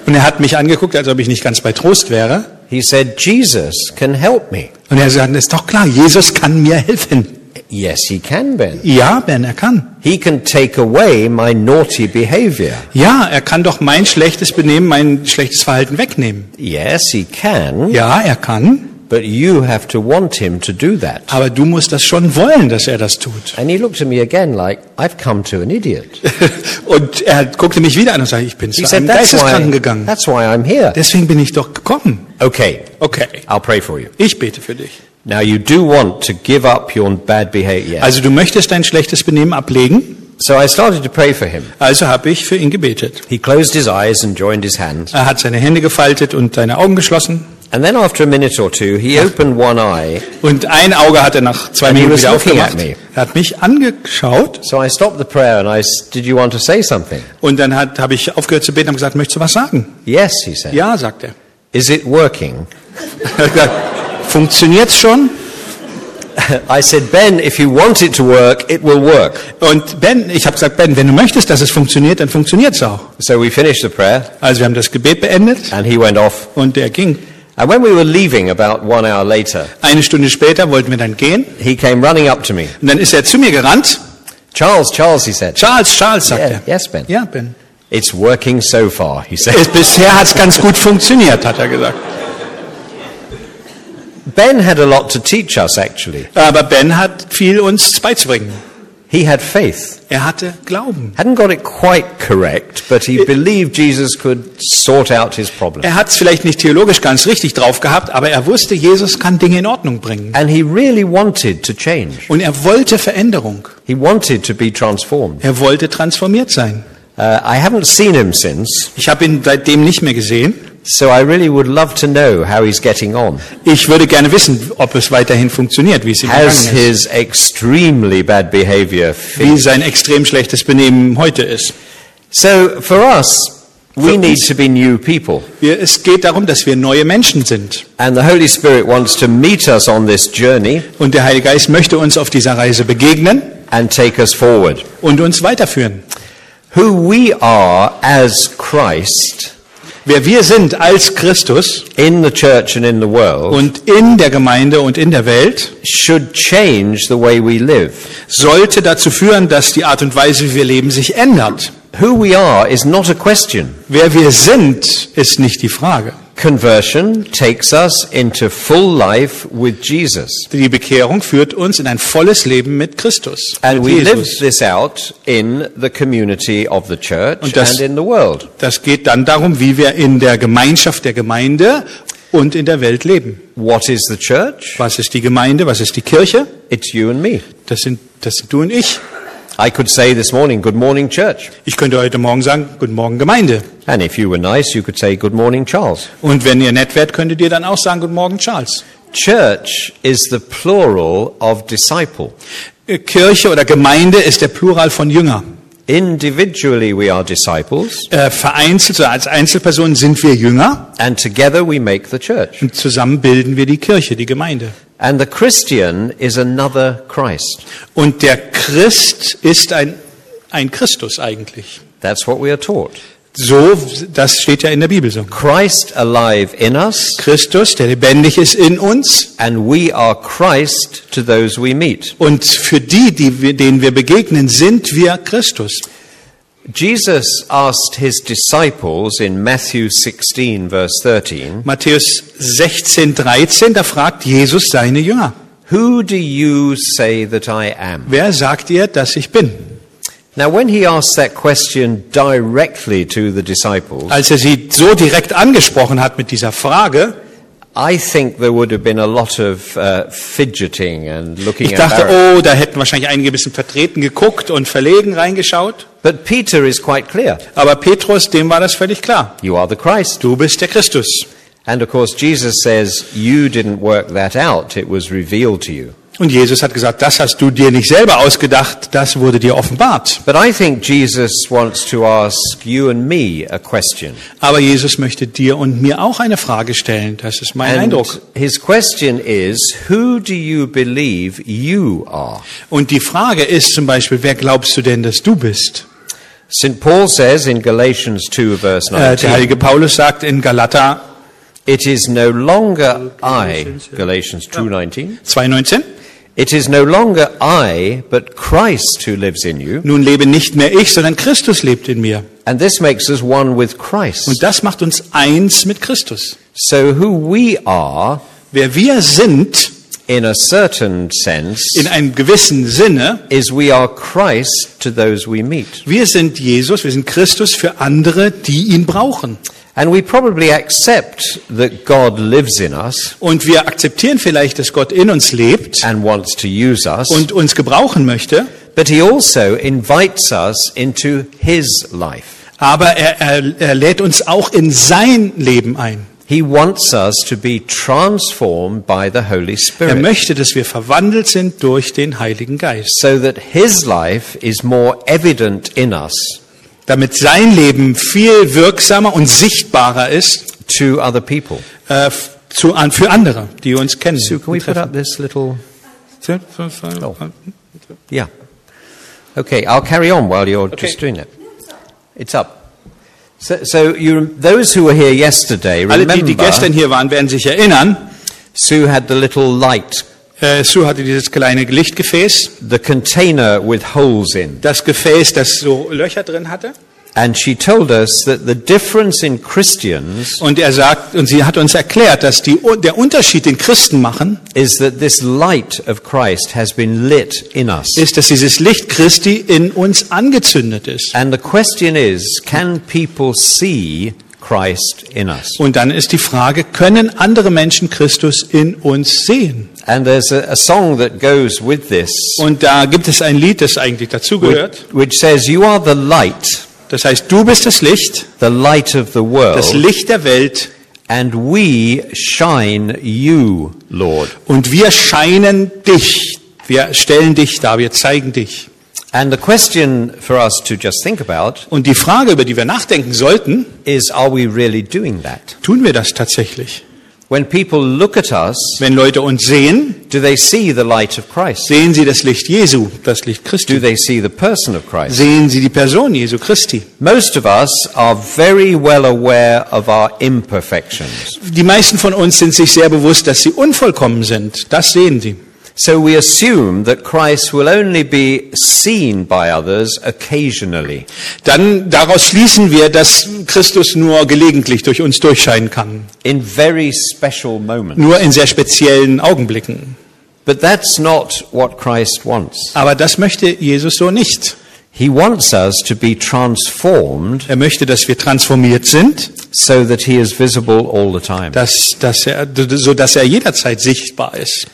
Und er hat mich angeguckt, als ob ich nicht ganz bei Trost wäre. He said, Jesus can help me. Und er sagte, ist doch klar, Jesus kann mir helfen. Yes, he can, Ben. Ja, Ben, er kann. He can take away my naughty behavior. Ja, er kann doch mein schlechtes Benehmen, mein schlechtes Verhalten wegnehmen. Yes, he can. Ja, er kann. But you have to want him to do that. Aber du musst das schon wollen, dass er das tut. And he looked at me again like, I've come to an idiot. Und er guckte mich wieder an und sagte, ich bin He zu said, einem that's Geisteskranken gegangen. that's why I'm here. Deswegen bin ich doch gekommen. Okay, Okay, I'll pray for you. ich bete für dich. Now you do want to give up your bad behavior. Also du möchtest dein schlechtes Benehmen ablegen? So I started to pray for him. Also habe ich für ihn gebetet. He closed his eyes and joined his hands. Er hat seine Hände gefaltet und seine Augen geschlossen. And then after a minute or two, he opened one eye. Und ein Auge hat er nach zwei Minuten wieder aufgemacht. Er hat mich angeschaut So I stopped the prayer and I did you want to say something? und dann hat- habe ich aufgehört zu beten und gesagt, möchtest du was sagen? Yes, he said. Ja, sagt er. Is it working? Er funktioniert's schon? I said, Ben, if you want it to work, it will work. Und Ben, ich habe gesagt, Ben, wenn du möchtest, dass es funktioniert, dann funktioniert's auch. So we finished the prayer Also wir haben das Gebet beendet and he went off. und er ging. And when we were leaving about one hour later, Eine Stunde später wollten wir dann gehen he came running up to me. und dann ist er zu mir gerannt. Charles, Charles, he said. Charles, Charles, sagt Yeah, er. yes, Ben. Ja, Ben. It's working so far, he said. Es, bisher hat's ganz gut funktioniert, hat er gesagt. Ben had a lot to teach us, actually. Aber Ben hat viel uns beizubringen. He had faith. Er hatte Glauben. Hadn't got it quite correct, but he believed Jesus could sort out his problem. Er hat es vielleicht nicht theologisch ganz richtig drauf gehabt, aber er wusste, Jesus kann Dinge in Ordnung bringen. And he really wanted to change. Und er wollte Veränderung. He wanted to be transformed. Er wollte transformiert sein. Uh, I haven't seen him since, Ich habe ihn seitdem nicht mehr gesehen. So I really would love to know how he's getting on. Ich würde gerne wissen, ob es weiterhin funktioniert, wie es ihm Has gegangen ist. his extremely bad behavior Wie sein extrem schlechtes Benehmen heute ist. So for us, we need to be new people. Wir, es geht darum, dass wir neue Menschen sind. And the Holy Spirit wants to meet us on this journey Und der Heilige Geist möchte uns auf dieser Reise begegnen and take us forward. und uns weiterführen. Who we are as Christ Wer wir sind als Christus in the church and in the world und in der Gemeinde und in der Welt should change the way we live. sollte dazu führen, dass die Art und Weise, wie wir leben, sich ändert. Who we are is not a question. Wer wir sind, ist nicht die Frage. Conversion takes us into full life with Jesus. Die Bekehrung führt uns in ein volles Leben mit Christus. And mit we live this out in the community of the church Und das- and in the world. Das geht dann darum, wie wir in der Gemeinschaft der Gemeinde und in der Welt leben. What is the church? Was ist die Gemeinde? Was ist die Kirche? It's you and me. Das sind, das sind du und ich. I could say this morning, good morning church. Ich könnte heute Morgen sagen, guten Morgen Gemeinde. And if you were nice, you could say good morning Charles. Und wenn ihr nett werdet, könntet ihr dann auch sagen, guten Morgen Charles. Church is the plural of disciple. Äh, Kirche oder Gemeinde ist der Plural von Jünger. Individually we are disciples Äh, vereinzelt oder als Einzelpersonen sind wir Jünger and together we make the church. und zusammen bilden wir die Kirche, die Gemeinde. And the Christian is another Christ. Und der Christ ist ein, ein Christus eigentlich. That's what we are taught. So, das steht ja in der Bibel so. Christ alive in us Christus, der lebendig ist in uns and we are Christ to those we meet. und für die, die wir, denen wir begegnen, sind wir Christus. Jesus asked his disciples in Matthew 16 verse 13, Matthäus 16, 13, da fragt Jesus seine Jünger, Who do you say that I am? wer sagt ihr, dass ich bin? Now when he asked that question directly to the disciples, Als er sie so direkt angesprochen hat mit dieser Frage, I think there would have been a lot of uh, fidgeting and looking ich dachte, oh, da hätten wahrscheinlich einige ein bisschen vertreten geguckt und verlegen reingeschaut. But Peter is quite clear. Aber Petrus, dem war das völlig klar. You are the Christ. Du bist der Christus. And of course Jesus says, you didn't work that out. It was revealed to you. Und Jesus hat gesagt, das hast du dir nicht selber ausgedacht, das wurde dir offenbart. But I think Jesus wants to ask you and me a question. Aber Jesus möchte dir und mir auch eine Frage stellen. Das ist mein And Eindruck. his question is, who do you believe you are? Und die Frage ist zum Beispiel, wer glaubst du denn, dass du bist? St. Paul says in Galatians 2, verse Äh, der 19, heilige Paulus sagt in Galater It is no longer I, Galatians 2:19. 2,19, It is no longer I, but Christ who lives in you, nun lebe nicht mehr ich, sondern Christus lebt in mir. and this makes us one with Christ. Und das macht uns eins mit Christus. So who we are, Wer wir sind, in a certain sense, in einem gewissen Sinne, is we are Christ to those we meet. wir sind Jesus, wir sind Christus für andere, die ihn brauchen. And we probably accept that God lives in us Und wir akzeptieren vielleicht, dass Gott in uns lebt and wants to use us, und uns gebrauchen möchte, but he also invites us into his life. aber er, er, er lädt uns auch in sein Leben ein. He wants us to be transformed by the Holy Er Spirit möchte, dass wir verwandelt sind durch den Heiligen Geist, so that his life is more evident in us damit sein Leben viel wirksamer und sichtbarer ist to other people. äh, zu, an, für andere, die uns kennen. So can we put up this little Oh. Yeah. Okay, I'll carry on while you're just doing it. It's up. So, so you, those who were here yesterday, Alle, die, die remember, gestern hier waren, werden sich erinnern, Sue had the little light, Sue hatte dieses kleine Lichtgefäß, the container with holes in. das Gefäß, das so Löcher drin hatte. And she told us that the difference in Christians Und er sagt, und sie hat uns erklärt, dass die, der Unterschied, den Christen machen, is that this light of Christ has been lit in us. ist, dass dieses Licht Christi in uns angezündet ist. And the question is, can people see Christ in us? Und dann ist die Frage, können andere Menschen Christus in uns sehen? And there's a, a song that goes with this, Und da gibt es ein Lied, das eigentlich which, dazugehört. which says, You are the light, Das heißt, du bist das Licht, the light of the das world, Licht der Welt, and we shine you, Lord. und wir scheinen dich. Wir stellen dich dar, wir zeigen dich. And the question for us to just think about Und die Frage, über die wir nachdenken sollten, is, are we really doing that? tun wir das tatsächlich? When people look at us, Wenn Leute uns sehen, do they see the light of Christ? sehen sie das Licht Jesu, das Licht Do Christi. they see the person of Christ? Sehen sie die Person Jesu Christi. Most of us are very well aware of our imperfections. Die meisten von uns sind sich sehr bewusst, dass sie unvollkommen sind. Das sehen sie. So we assume that Christ will only be seen by others occasionally. Dann daraus schließen wir, dass Christus nur gelegentlich durch uns durchscheinen kann. in very special moments. Nur in sehr speziellen Augenblicken. But that's not what Christ wants. Aber das möchte Jesus so nicht. He wants us to be transformed Er möchte, dass wir transformiert sind, so that he is visible all the time. dass, dass er, so dass er jederzeit sichtbar ist.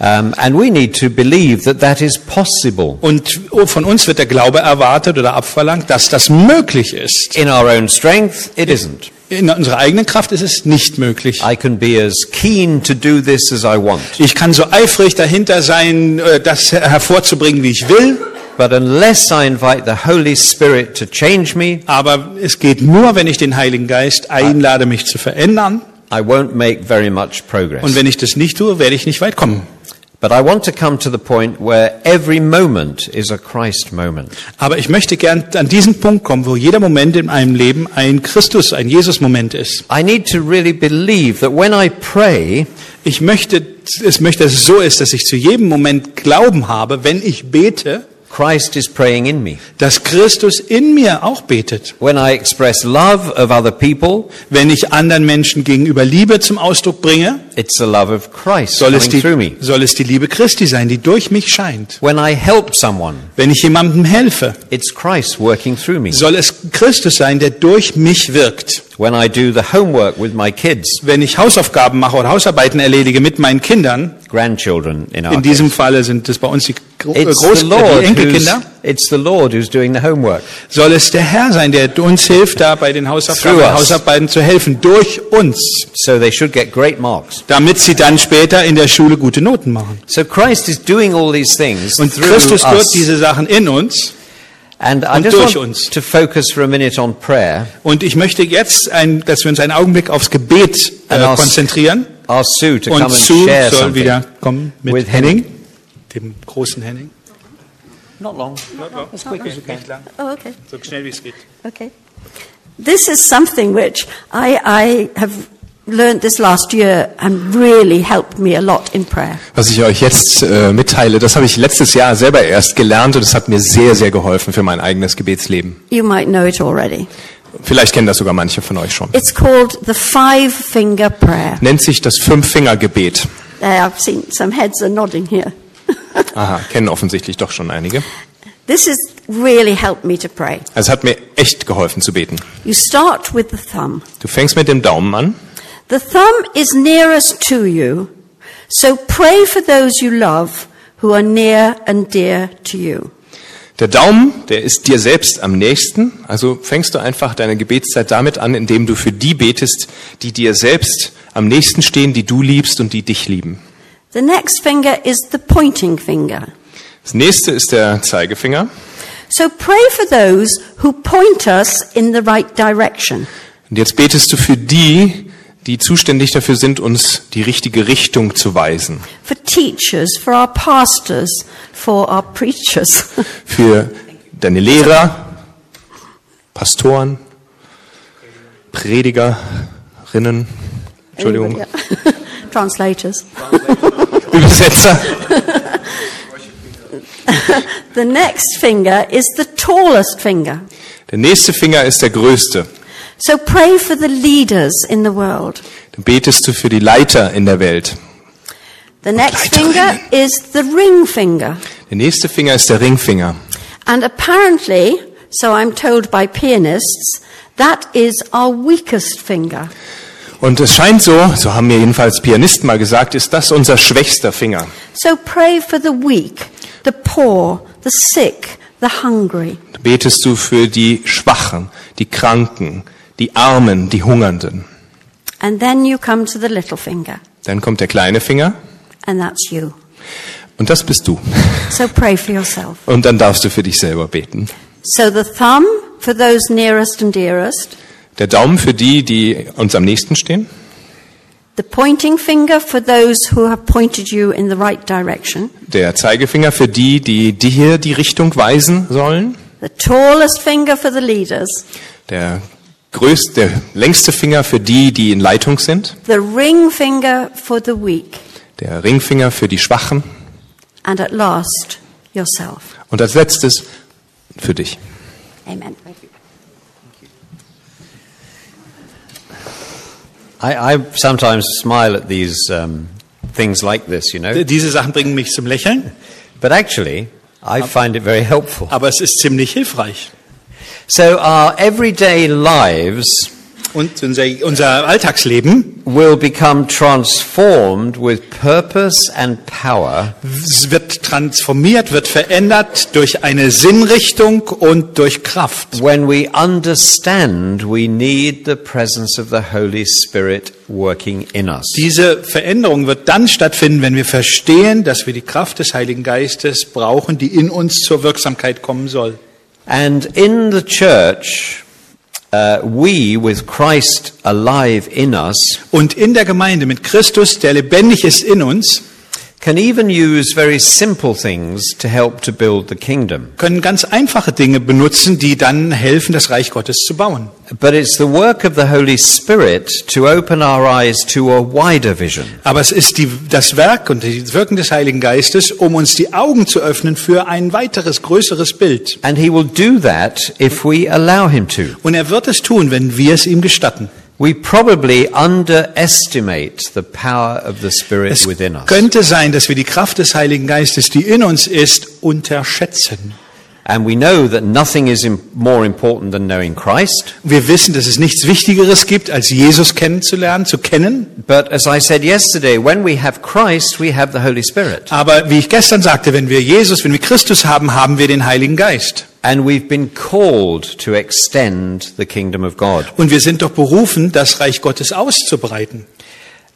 Um, and we need to believe that that is possible. Und von uns wird der Glaube erwartet oder abverlangt, dass das möglich ist. In our own strength, it isn't. In unserer eigenen Kraft ist es nicht möglich. I can be as keen to do this as I want. Ich kann so eifrig dahinter sein, äh, das hervorzubringen, wie ich will, But unless I invite the Holy Spirit to change me, aber es geht nur, wenn ich den Heiligen Geist einlade, mich zu verändern. I won't make very much progress. Und wenn ich das nicht tue, werde ich nicht weit kommen. But I want to come to the point where every moment is a Christ moment. Aber ich möchte gern an diesen Punkt kommen, wo jeder Moment in meinem Leben ein Christus, ein Jesus-Moment ist. I need to really believe that when I pray, Ich möchte, es möchte, dass es so ist, dass ich zu jedem Moment Glauben habe, wenn ich bete, Christ is praying in me. dass Christus in mir auch betet. When I express love of other people, Wenn ich anderen Menschen gegenüber Liebe zum Ausdruck bringe, it's the love of Christ soll es, coming through me. die, soll es die Liebe Christi sein, die durch mich scheint. When I help someone, Wenn ich jemandem helfe, it's Christ working through me. soll es Christus sein, der durch mich wirkt. When I do the homework with my kids, Wenn ich Hausaufgaben mache oder Hausarbeiten erledige mit meinen Kindern, grandchildren in diesem Falle sind es bei uns die, Gro it's Groß the die Lord who's, Enkelkinder, it's the Lord who's doing the homework. soll es der Herr sein, der uns hilft, da bei den Hausaufgaben. Hausarbeiten zu helfen, durch uns, So they should get great marks. damit sie dann später in der Schule gute Noten machen. So Christ is doing all these things Und Christus us. diese Sachen in uns. And I und just durch want uns. to focus for a minute on prayer. Und ich möchte jetzt, ein, dass wir uns einen Augenblick aufs Gebet äh, And I'll- konzentrieren. Ask Sue to come Und and Sue share soll something. wieder kommen mit with Henning, Henning. dem großen Henning. Not long. As quick as you can. Oh, okay. So schnell wie es geht. Okay. This is something which I, I have Was ich euch jetzt äh, mitteile, das habe ich letztes Jahr selber erst gelernt und es hat mir sehr, sehr geholfen für mein eigenes Gebetsleben. You might know it already. Vielleicht kennen das sogar manche von euch schon. It's called the five finger prayer. Nennt sich das Fünf-Finger-Gebet. There, I've seen some heads are nodding here. Aha, kennen offensichtlich doch schon einige. This has really helped me to pray. Es hat mir echt geholfen zu beten. You start with the thumb. Du fängst mit dem Daumen an. The thumb is nearest to you, so pray for those you love who are near and dear to you. Der Daumen, der ist dir selbst am nächsten. Also fängst du einfach deine Gebetszeit damit an, indem du für die betest, die dir selbst am nächsten stehen, die du liebst und die dich lieben. The next finger is the pointing finger. Das nächste ist der Zeigefinger. So pray for those who point us in the right direction. Und jetzt betest du für die, die zuständig dafür sind, uns die richtige Richtung zu weisen. For teachers, for our pastors, for our preachers. Für deine Lehrer, Pastoren, Predigerinnen, Entschuldigung. Translators. Übersetzer. The next finger is the tallest finger. Der nächste Finger ist der größte. So pray for the leaders in the world. Dann betest du für die Leiter in der Welt. The next finger is the ring finger. Der nächste Finger ist der Ringfinger. And apparently, so I'm told by pianists, that is our weakest finger. Und es scheint so, so haben mir jedenfalls Pianisten mal gesagt, ist das unser schwächster Finger. So pray for the weak, the poor, the sick, the hungry. Betest du für die Schwachen, die Kranken, die Armen, die Hungernden. And then you come to the little finger, Dann kommt der kleine Finger and that's you. und das bist du. So pray for yourself. Und dann darfst du für dich selber beten. So the thumb for those nearest and dearest, Der Daumen für die, die uns am nächsten stehen. the pointing finger for those who have pointed you in the right direction, Der Zeigefinger für die, die dir die Richtung weisen sollen. the tallest finger for the leaders, Der größte, der längste Finger für die, die in Leitung sind. the ring finger for the weak, Der Ringfinger für die Schwachen. and at last, yourself. Und als letztes für dich. Amen. I, I sometimes smile at these um, things like this, you know. Diese Sachen bringen mich zum Lächeln, But actually, I find it very helpful. aber es ist ziemlich hilfreich. So our everyday lives Und unser, unser Alltagsleben will become transformed with purpose and power wird transformiert, wird verändert durch eine Sinnrichtung und durch Kraft. when we understand we need the presence of the Holy Spirit working in us. Diese Veränderung wird dann stattfinden, wenn wir verstehen, dass wir die Kraft des Heiligen Geistes brauchen, die in uns zur Wirksamkeit kommen soll. And in the church, uh, we, with Christ alive in us, Und in der Gemeinde mit Christus, der lebendig ist in uns, can even use very simple things to help to build the kingdom. können ganz einfache Dinge benutzen, die dann helfen, das Reich Gottes zu bauen. But it's the work of the Holy Spirit to open our eyes to a wider vision. Aber es ist die, das Werk und das Wirken des Heiligen Geistes, um uns die Augen zu öffnen für ein weiteres, größeres Bild. And he will do that if we allow him to. Und er wird es tun, wenn wir es ihm gestatten. We probably underestimate the power of the Spirit Es within us. könnte sein, dass wir die Kraft des Heiligen Geistes, die in uns ist, unterschätzen. And we know that nothing is more important than knowing Christ. Wir wissen, dass es nichts Wichtigeres gibt, als Jesus kennenzulernen, zu kennen. But as I said yesterday, when we have Christ, we have the Holy Spirit. Aber wie ich gestern sagte, wenn wir Jesus, wenn wir Christus haben, haben wir den Heiligen Geist. And we've been called to extend the kingdom of God. Und wir sind doch berufen, das Reich Gottes auszubreiten.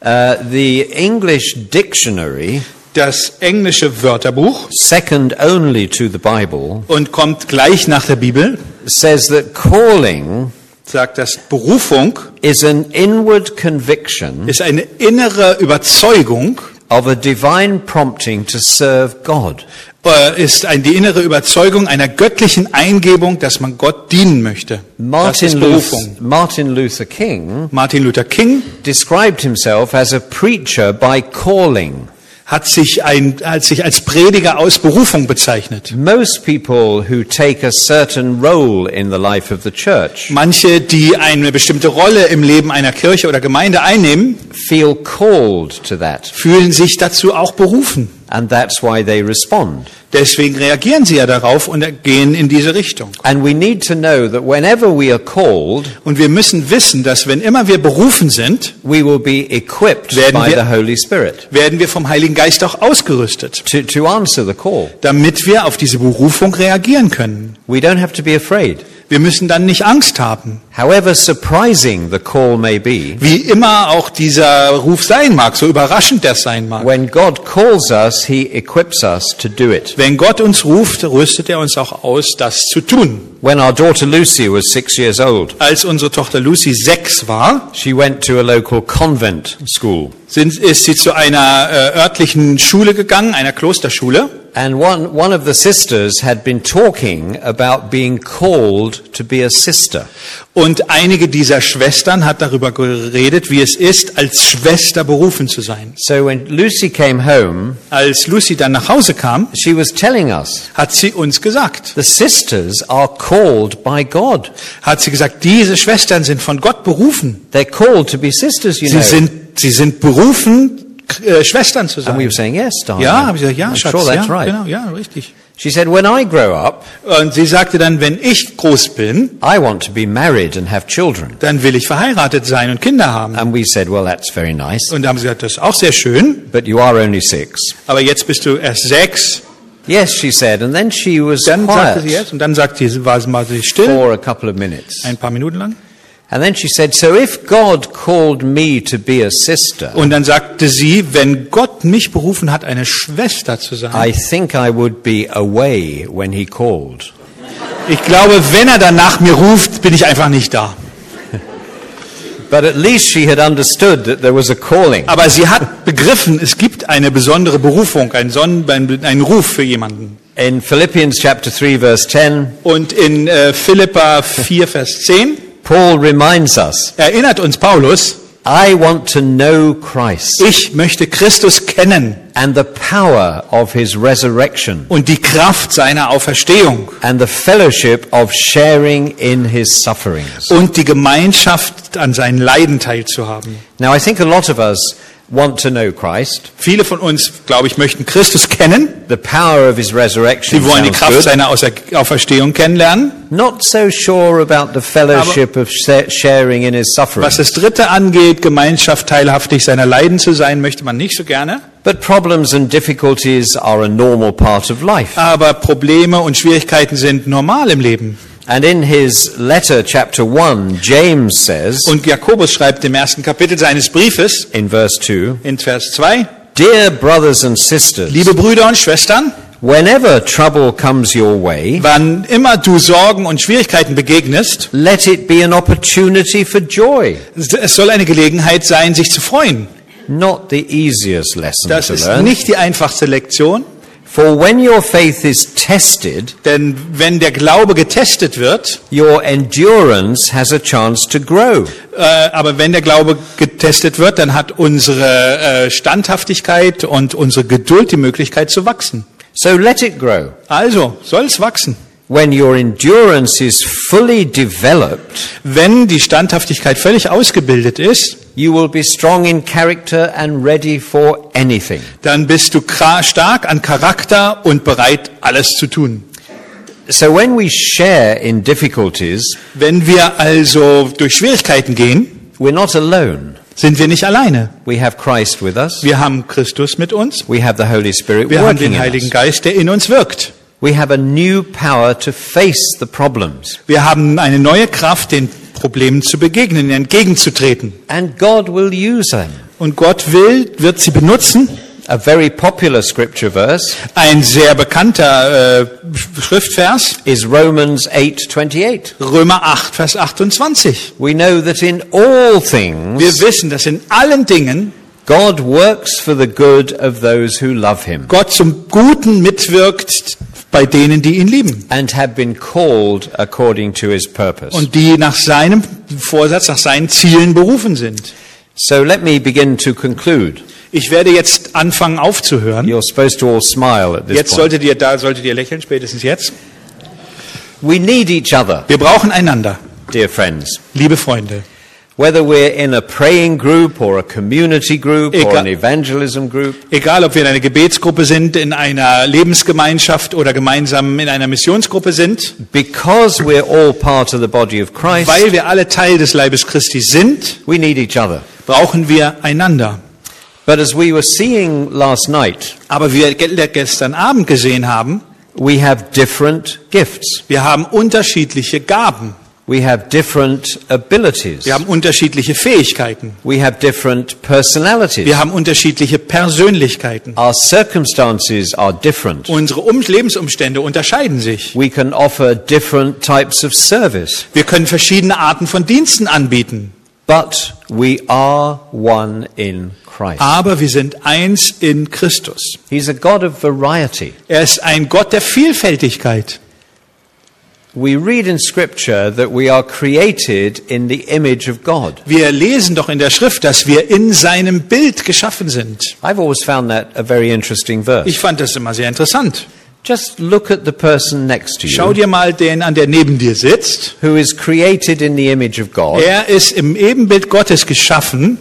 Uh, the English dictionary, Das englische Wörterbuch second only to the Bible, und kommt gleich nach der Bibel, says that calling sagt, dass Berufung is an inward conviction ist eine innere Überzeugung of a divine prompting to serve God. äh, ist ein, die innere Überzeugung einer göttlichen Eingebung, dass man Gott dienen möchte. Martin Luther. Martin Luther King Martin Luther King described himself as a preacher by calling. Hat sich, ein, hat sich als Prediger aus Berufung bezeichnet. Most people who take a certain role in the life of the church Manche, die eine bestimmte Rolle im Leben einer Kirche oder Gemeinde einnehmen, feel called to that, fühlen sich dazu auch berufen. And that's why they respond. Deswegen reagieren sie ja darauf und gehen in diese Richtung. And we need to know that whenever we are called, Und wir müssen wissen, dass wenn immer wir berufen sind, we will be equipped Werden by wir- the Holy Spirit werden wir vom Heiligen Geist auch ausgerüstet, to, to answer the call. damit wir auf diese Berufung reagieren können. We don't have to be afraid. Wir müssen dann nicht Angst haben. However surprising the call may be, Wie immer auch dieser Ruf sein mag, so überraschend der sein mag. when God calls us, He equips us to do it. Wenn Gott uns ruft, rüstet er uns auch aus, das zu tun. When our daughter Lucy was six years old, Als unsere Tochter Lucy sechs war, she went to a local convent school. sind, ist sie zu einer äh, örtlichen Schule gegangen, einer Klosterschule. And one, one of the sisters had been talking about being called to be a sister. Und einige dieser Schwestern hat darüber geredet, wie es ist, als Schwester berufen zu sein. So when Lucy came home, Als Lucy dann nach Hause kam, she was telling us, hat sie uns gesagt, the sisters are called by God. hat sie gesagt, diese Schwestern sind von Gott berufen. They're called to be sisters, you Sie know. sind, sie sind berufen, äh, Schwestern zu And we sein. were saying, yes, darling. Ja, habe ich gesagt, ja, I'm Schatz, sure that's ja, right. genau, ja, richtig. She said, when I grow up, Und sie sagte dann, wenn ich groß bin, I want to be married and have children. dann will ich verheiratet sein und Kinder haben. And we said, well, that's very nice, Und da haben sie gesagt, das ist auch sehr schön, but you are only six. aber jetzt bist du erst sechs. Yes, she said, and then she was Dann sagte sie quiet jetzt, und dann sagte sie, war sie mal still, for a couple of minutes. ein paar Minuten lang. And then she said, so if God called me to be a sister, Und dann sagte sie, wenn Gott mich berufen hat, eine Schwester zu sein, I think I would be away when he called. ich glaube, wenn er dann nach mir ruft, bin ich einfach nicht da. But at least she had understood that there was a calling. Aber sie hat begriffen, es gibt eine besondere Berufung, einen, Sonnen, einen Ruf für jemanden. In Philippians chapter 3 verse 10, Und in äh, Philippa 4, Vers 10 Paul reminds us, erinnert uns Paulus, I want to know Christ ich möchte Christus kennen and the power of his resurrection und die Kraft seiner Auferstehung and the fellowship of sharing in his sufferings. und die Gemeinschaft an seinen Leiden teilzuhaben. Now I think a lot of us want to know Christ. Viele von uns, glaube ich, möchten Christus kennen. The power of his resurrection Sie wollen die Kraft good. seiner Auferstehung kennenlernen. Not so sure about the fellowship of sa- sharing in his Was sufferings. das Dritte angeht, Gemeinschaft teilhaftig seiner Leiden zu sein, möchte man nicht so gerne. But problems and difficulties are a normal part of life. Aber Probleme und Schwierigkeiten sind normal im Leben. And in his letter, chapter 1, James says Und Jakobus schreibt im ersten Kapitel seines Briefes in verse 2 in Vers 2, Dear brothers and sisters, liebe Brüder und Schwestern, whenever trouble comes your way, wann immer du Sorgen und Schwierigkeiten begegnest, let it be an opportunity for joy. es soll eine Gelegenheit sein, sich zu freuen. Not the easiest lesson Das to ist learn. nicht die einfachste Lektion, For when your faith is tested, denn wenn der Glaube getestet wird, your endurance has a chance to grow. äh, aber wenn der Glaube getestet wird, dann hat unsere äh, Standhaftigkeit und unsere Geduld die Möglichkeit zu wachsen. So let it grow. Also soll es wachsen. When your endurance is fully developed, Wenn die Standhaftigkeit völlig ausgebildet ist, you will be strong in character and ready for anything. dann bist du stark an Charakter und bereit, alles zu tun. So when we share in difficulties, Wenn wir also durch Schwierigkeiten gehen, we're not alone. sind wir nicht alleine. We have Christ with us. Wir haben Christus mit uns. We have the Holy Spirit Wir haben den Heiligen. Geist, der in uns wirkt. We have a new power to face the problems. Wir haben eine neue Kraft, den Problemen zu begegnen, ihnen entgegenzutreten. And God will use them. Und Gott will, wird sie benutzen. A very popular scripture verse Ein sehr bekannter äh, Schriftvers, is Romans 8:28. Römer 8, Vers 28. We know that in all things Wir wissen, dass in allen Dingen God works for the good of those who love him Gott zum Guten mitwirkt bei denen, die ihn lieben. and have been called according to his purpose. Und die nach seinem Vorsatz, nach seinen Zielen berufen sind. So let me begin to conclude. Ich werde jetzt anfangen aufzuhören. You're supposed to all smile at this Jetzt point. solltet ihr da, solltet ihr lächeln, spätestens jetzt. We need each other, Wir brauchen einander, dear friends. liebe Freunde. Whether we're in a praying group or a community group or Egal- an evangelism group, Egal, ob wir in einer Gebetsgruppe sind, in einer Lebensgemeinschaft oder gemeinsam in einer Missionsgruppe sind, because we're all part of the body of Christ, weil wir alle Teil des Leibes Christi sind, we need each other. brauchen wir einander. But as we were seeing last night, Aber wie wir ge- gestern Abend gesehen haben, we have different gifts. wir haben unterschiedliche Gaben. We have different abilities. Wir haben unterschiedliche Fähigkeiten. We have different personalities. Wir haben unterschiedliche Persönlichkeiten. Our circumstances are different. Unsere um Lebensumstände unterscheiden sich. We can offer different types of service. Wir können verschiedene Arten von Diensten anbieten. But we are one in Christ. Aber wir sind eins in Christus. He's a God of variety. Er ist ein Gott der Vielfältigkeit. We read in Scripture that we are created in the image of God. Wir lesen doch in der Schrift, dass wir in seinem Bild geschaffen sind. I've always found that a very interesting verse. Ich fand das immer sehr interessant. Just look at the person next to you. Schau dir mal den an, der neben dir sitzt. who is created in the image of God Er ist im Ebenbild Gottes geschaffen.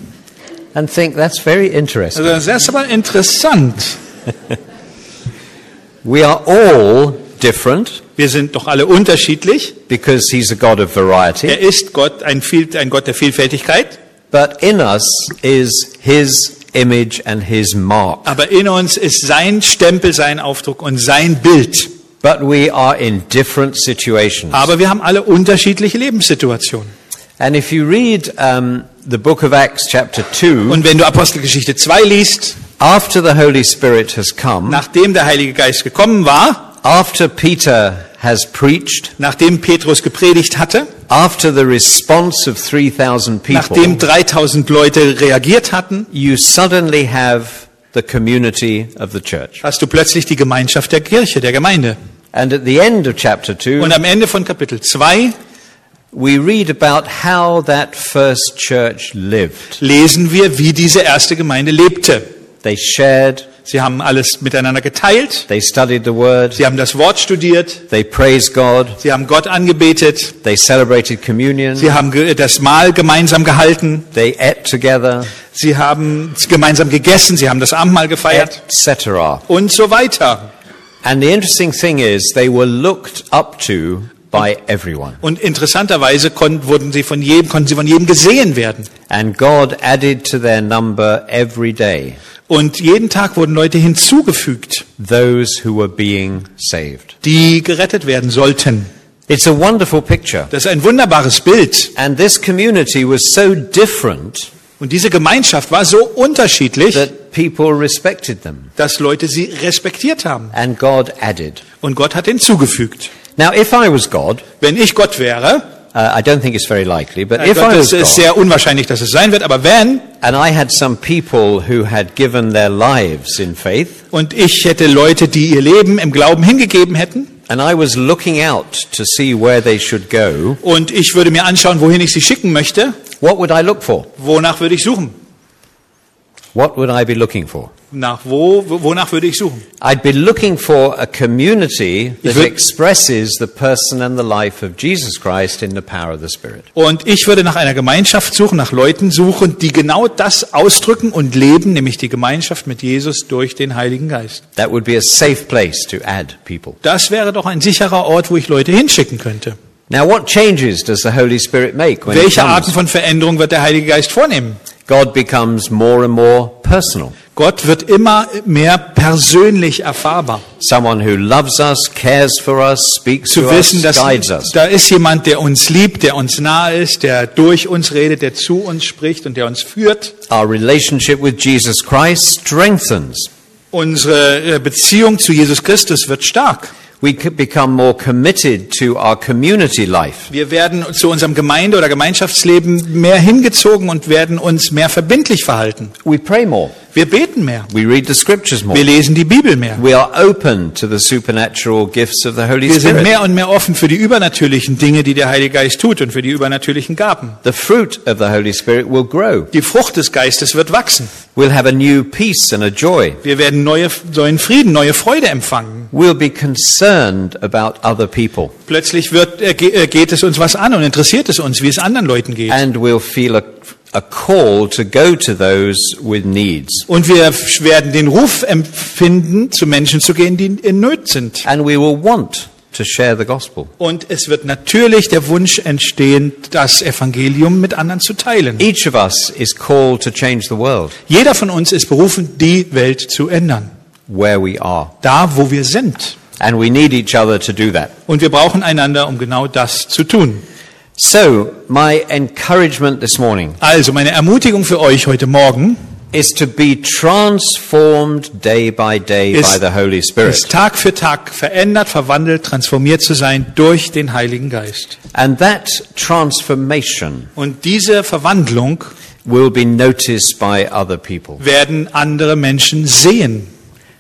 and think that's very interesting. Also das ist aber interessant. We are all different Wir sind doch alle unterschiedlich. because He's a God of Er variety, ist Gott, ein, Viel, ein Gott der Vielfältigkeit. but in us is His image and His mark. Aber in uns ist sein Stempel, sein Aufdruck und sein Bild. But we are in different situations. Aber wir haben alle unterschiedliche Lebenssituationen. And if you read um, the book of Acts, chapter 2, Und wenn du Apostelgeschichte 2 liest, after the Holy Spirit has come, nachdem der Heilige Geist gekommen war, after Peter has preached, nachdem Petrus gepredigt hatte, after the response of 3,000 nachdem people, 3000 Leute reagiert hatten, you suddenly have the community of the church. hast du plötzlich die Gemeinschaft der Kirche, der Gemeinde. And at the end of chapter 2, Und am Ende von Kapitel 2 we read about how that first church lived. lesen wir, wie diese erste Gemeinde lebte. They shared, Sie haben alles miteinander geteilt, they studied the word, sie haben das Wort studiert, they praised God, sie haben Gott angebetet, they celebrated communion, sie haben das Mahl gemeinsam gehalten, they ate together, sie haben gemeinsam gegessen, sie haben das Abendmahl gefeiert. Etc. und so weiter. And the interesting thing is, they were looked up to by everyone. Und interessanterweise konnten, wurden sie von jedem, konnten sie von jedem gesehen werden. And God added to their number every day Und jeden Tag wurden Leute hinzugefügt, those who were being saved. die gerettet werden sollten. It's a wonderful picture. Das ist ein wunderbares Bild. And this community was so different Und diese Gemeinschaft war so unterschiedlich, that people respected them. dass Leute sie respektiert haben. And God added. Und Gott hat hinzugefügt. Now, if I was God, Wenn ich Gott wäre, uh, I don't think it's very likely, but if I Gott, was das ist God, sehr unwahrscheinlich, dass es sein wird, aber wenn, and I had some people who had given their lives in faith, und ich hätte Leute, die ihr Leben im Glauben hingegeben hätten, and I was looking out to see where they should go, und ich würde mir anschauen, wohin ich sie schicken möchte, what would I look for? wonach würde ich suchen? What would I be looking for? Nach wo, wo- wonach würde ich suchen? I'd be looking for a community that expresses the person and the life of Jesus Christ in the power of the Spirit. Und ich würde nach einer Gemeinschaft suchen, nach Leuten suchen, die genau das ausdrücken und leben, nämlich die Gemeinschaft mit Jesus durch den Heiligen Geist. That would be a safe place to add people. Das wäre doch ein sicherer Ort, wo ich Leute hinschicken könnte. Now, what changes does the Holy Spirit make when he Welche? Arten von Veränderung wird der Heilige Geist vornehmen? God becomes more and more personal. Gott wird immer mehr persönlich erfahrbar. Someone who loves us, cares for us, speaks Zu to wissen, us, dass guides us. da ist jemand, der uns liebt, der uns nahe ist, der durch uns redet, der zu uns spricht und der uns führt. Our relationship with Jesus Christ strengthens. Unsere äh, Beziehung zu Jesus Christus wird stark. We become more committed to our community life. Wir werden zu unserem Gemeinde- oder Gemeinschaftsleben mehr hingezogen und werden uns mehr verbindlich verhalten. We pray more. Wir beten mehr. We read the scriptures more. Wir lesen die Bibel mehr. We are open to the supernatural gifts of the Holy Wir sind Spirit. mehr und mehr offen für die übernatürlichen Dinge, die der Heilige Geist tut und für die übernatürlichen Gaben. The fruit of the Holy Spirit will grow. Die Frucht des Geistes wird wachsen. We'll have a new peace and a joy. Wir werden neue, neuen Frieden, neue Freude empfangen. We'll be concerned about other people. Plötzlich wird, äh, äh, geht es uns was an und interessiert es uns, wie es anderen Leuten geht. And we'll feel a, a call to go to those with needs. Und wir werden den Ruf empfinden, zu Menschen zu gehen, die in Not sind. And we will want to share the gospel. Und es wird natürlich der Wunsch entstehen, das Evangelium mit anderen zu teilen. Each of us is called to change the world Jeder von uns ist berufen, die Welt zu ändern. where we are. Da, wo wir sind. And we need each other to do that. Und wir brauchen einander, um genau das zu tun. So, my encouragement this morning Also, meine Ermutigung für euch heute Morgen is to be transformed day by day by ist, the Holy Spirit. ist Tag für Tag verändert, verwandelt, transformiert zu sein durch den Heiligen Geist. And that transformation Und diese Verwandlung will be noticed by other people. werden andere Menschen sehen.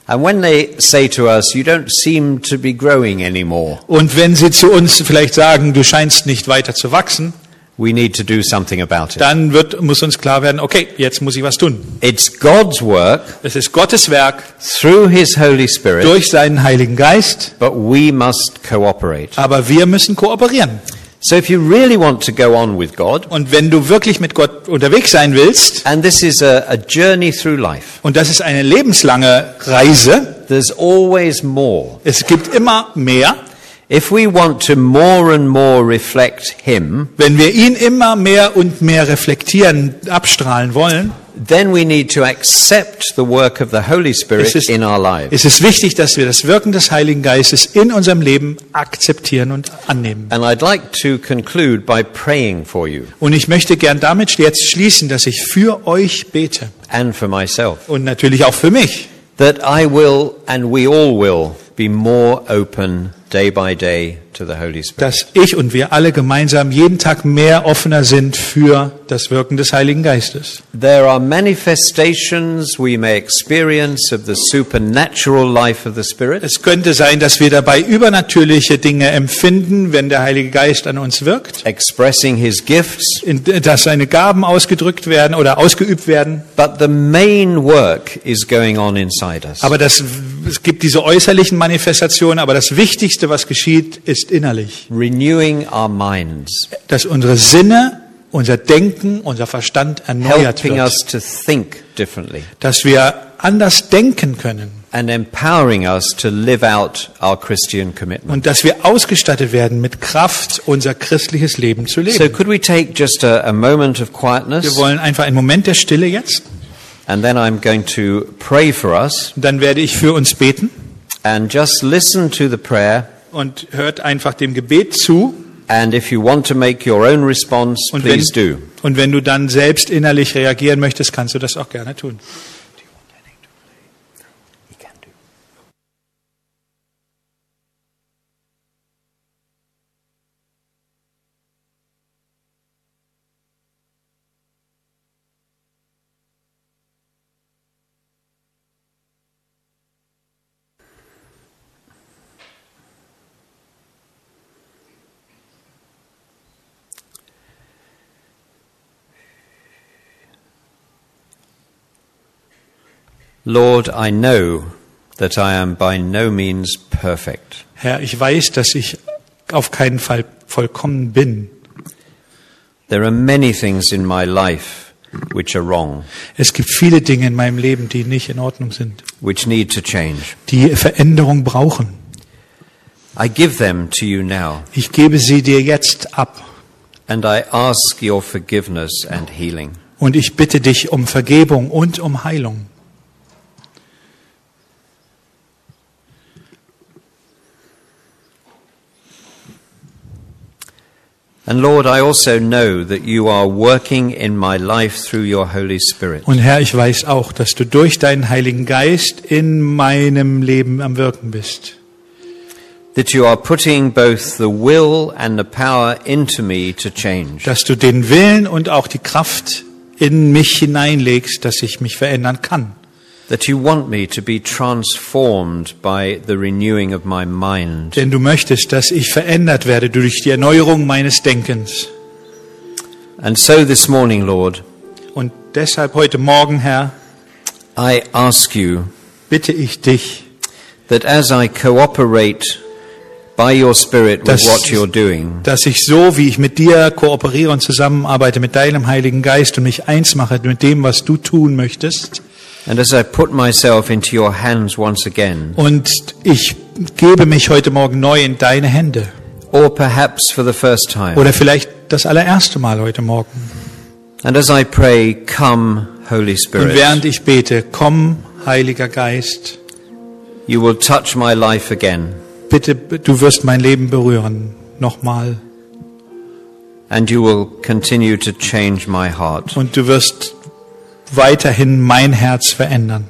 And when they say to us, you don't seem to be growing anymore, Und wenn sie zu uns vielleicht sagen, du scheinst nicht weiter zu wachsen, we need to do something about it. dann wird, muss uns klar werden, okay, jetzt muss ich was tun. It's God's work Es ist Gottes Werk through His Holy Spirit, durch seinen Heiligen Geist, but we must cooperate. aber wir müssen kooperieren. So if you really want to go on with God, Und wenn du wirklich mit Gott unterwegs sein willst, and this is a, a journey through life, und das ist eine lebenslange Reise, there's always more. es gibt immer mehr, If we want to more and more reflect Him, wenn wir ihn immer mehr und mehr reflektieren, abstrahlen wollen, then we need to accept the work of the Holy Spirit ist- in our lives. ist es wichtig, dass wir das Wirken des Heiligen Geistes in unserem Leben akzeptieren und annehmen. And I'd like to conclude by praying for you Und ich möchte gern damit jetzt schließen, dass ich für euch bete and for myself, und natürlich auch für mich, that I will and we all will be more open day by day dass ich und wir alle gemeinsam jeden Tag mehr offener sind für das Wirken des Heiligen Geistes. There are manifestations we may experience of the supernatural life of the Spirit. Es könnte sein, dass wir dabei übernatürliche Dinge empfinden, wenn der Heilige Geist an uns wirkt, expressing his gifts, dass seine Gaben ausgedrückt werden oder ausgeübt werden. but the main work is going on inside us. Aber das, es gibt diese äußerlichen Manifestationen, aber das Wichtigste, was geschieht, ist innerlich. Renewing our minds, Dass unsere Sinne, unser Denken, unser Verstand erneuert helping wird. us to think differently, Dass wir anders denken können and empowering us to live out our Christian commitment. und dass wir ausgestattet werden mit Kraft, unser christliches Leben zu So, leben. could we take just a, a moment of Wir quietness, wollen einfach einen Moment der Stille jetzt. and then I'm going to pray for us, Dann werde ich für uns beten and just listen to the prayer. Und hört einfach dem Gebet zu. And if you want to make your own response, please do. und wenn du dann selbst innerlich reagieren möchtest, kannst du das auch gerne tun. Lord, I know that I am by no means perfect. Herr, ich weiß, dass ich auf keinen Fall vollkommen bin. There are many things in my life which are wrong, Es gibt viele Dinge in meinem Leben, die nicht in Ordnung sind, which need to change. die Veränderung brauchen. I give them to you now, Ich gebe sie dir jetzt ab and I ask your forgiveness and healing. und ich bitte dich um Vergebung und um Heilung. And Lord, I also know that you are working in my life through your Holy Spirit. Und Herr, ich weiß auch, dass du durch deinen Heiligen Geist in meinem Leben am Wirken bist. that you are putting both the will and the power into me to change. dass du den Willen und auch die Kraft in mich hineinlegst, dass ich mich verändern kann. That you want me to be transformed by the renewing of my mind. Denn du möchtest, dass ich verändert werde durch die Erneuerung meines Denkens. And so this morning, Lord, Und deshalb heute Morgen, Herr, I ask you bitte ich dich, that as I cooperate by your Spirit with Das- what you're doing, dass ich so, wie ich mit dir kooperiere und zusammenarbeite, mit deinem Heiligen Geist und mich eins mache mit dem, was du tun möchtest, and as I put myself into your hands once again, und ich gebe mich heute Morgen neu in deine Hände. or perhaps for the first time, Oder vielleicht das allererste Mal heute Morgen. and as I pray, come, Holy Und während ich bete, komm, Heiliger Geist, you will touch my life again, bitte, du wirst mein Leben berühren. Nochmal. and you will continue to change my heart. Und du wirst weiterhin mein Herz verändern.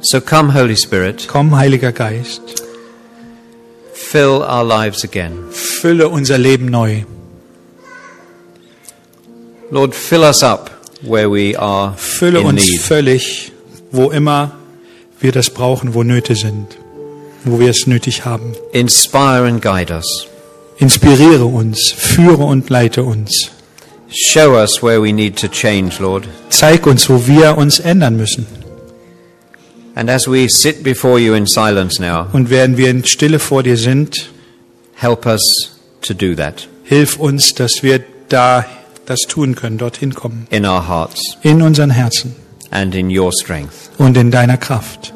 So come, Holy Spirit, Komm, Heiliger Geist, fill our lives again. fülle unser Leben neu. Lord, fill us up where we are Fülle in uns need. völlig, wo immer wir das brauchen, wo Nöte sind, wo wir es nötig haben. Inspire and guide us. Inspiriere uns, führe und leite uns. Show us where we need to change, Lord. Zeig uns, wo wir uns ändern müssen. And as we sit before you in silence now, Und während wir in Stille vor dir sind, help us to do that hilf uns, dass wir da das tun können, dorthin kommen. in our hearts In unseren Herzen and in your strength. und in deiner Kraft.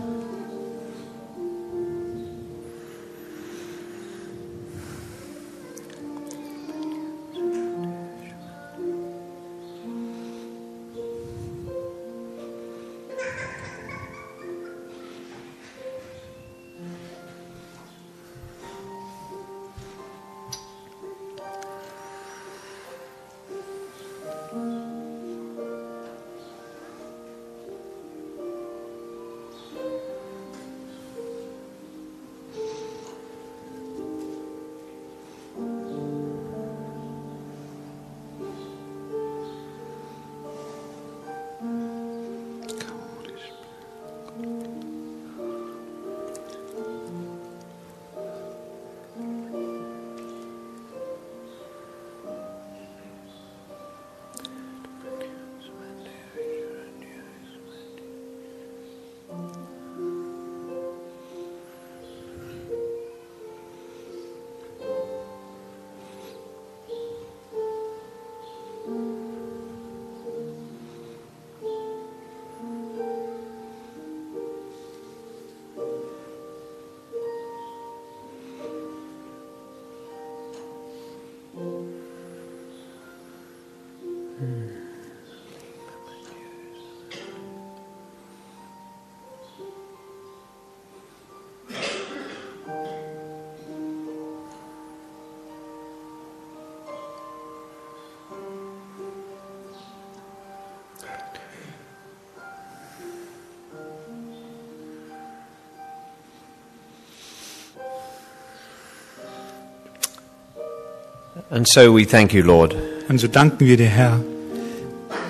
And so we thank you, Lord. Und so danken wir dir, Herr.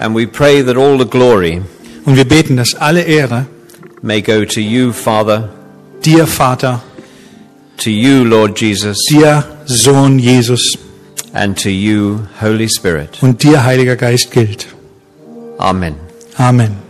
And we pray that all the glory Und wir beten, dass alle Ehre may go to you, Father, dir, Vater, to you, Lord Jesus, dir, Sohn Jesus and to you, Holy Spirit. und dir, Heiliger Geist, gilt. Amen. Amen.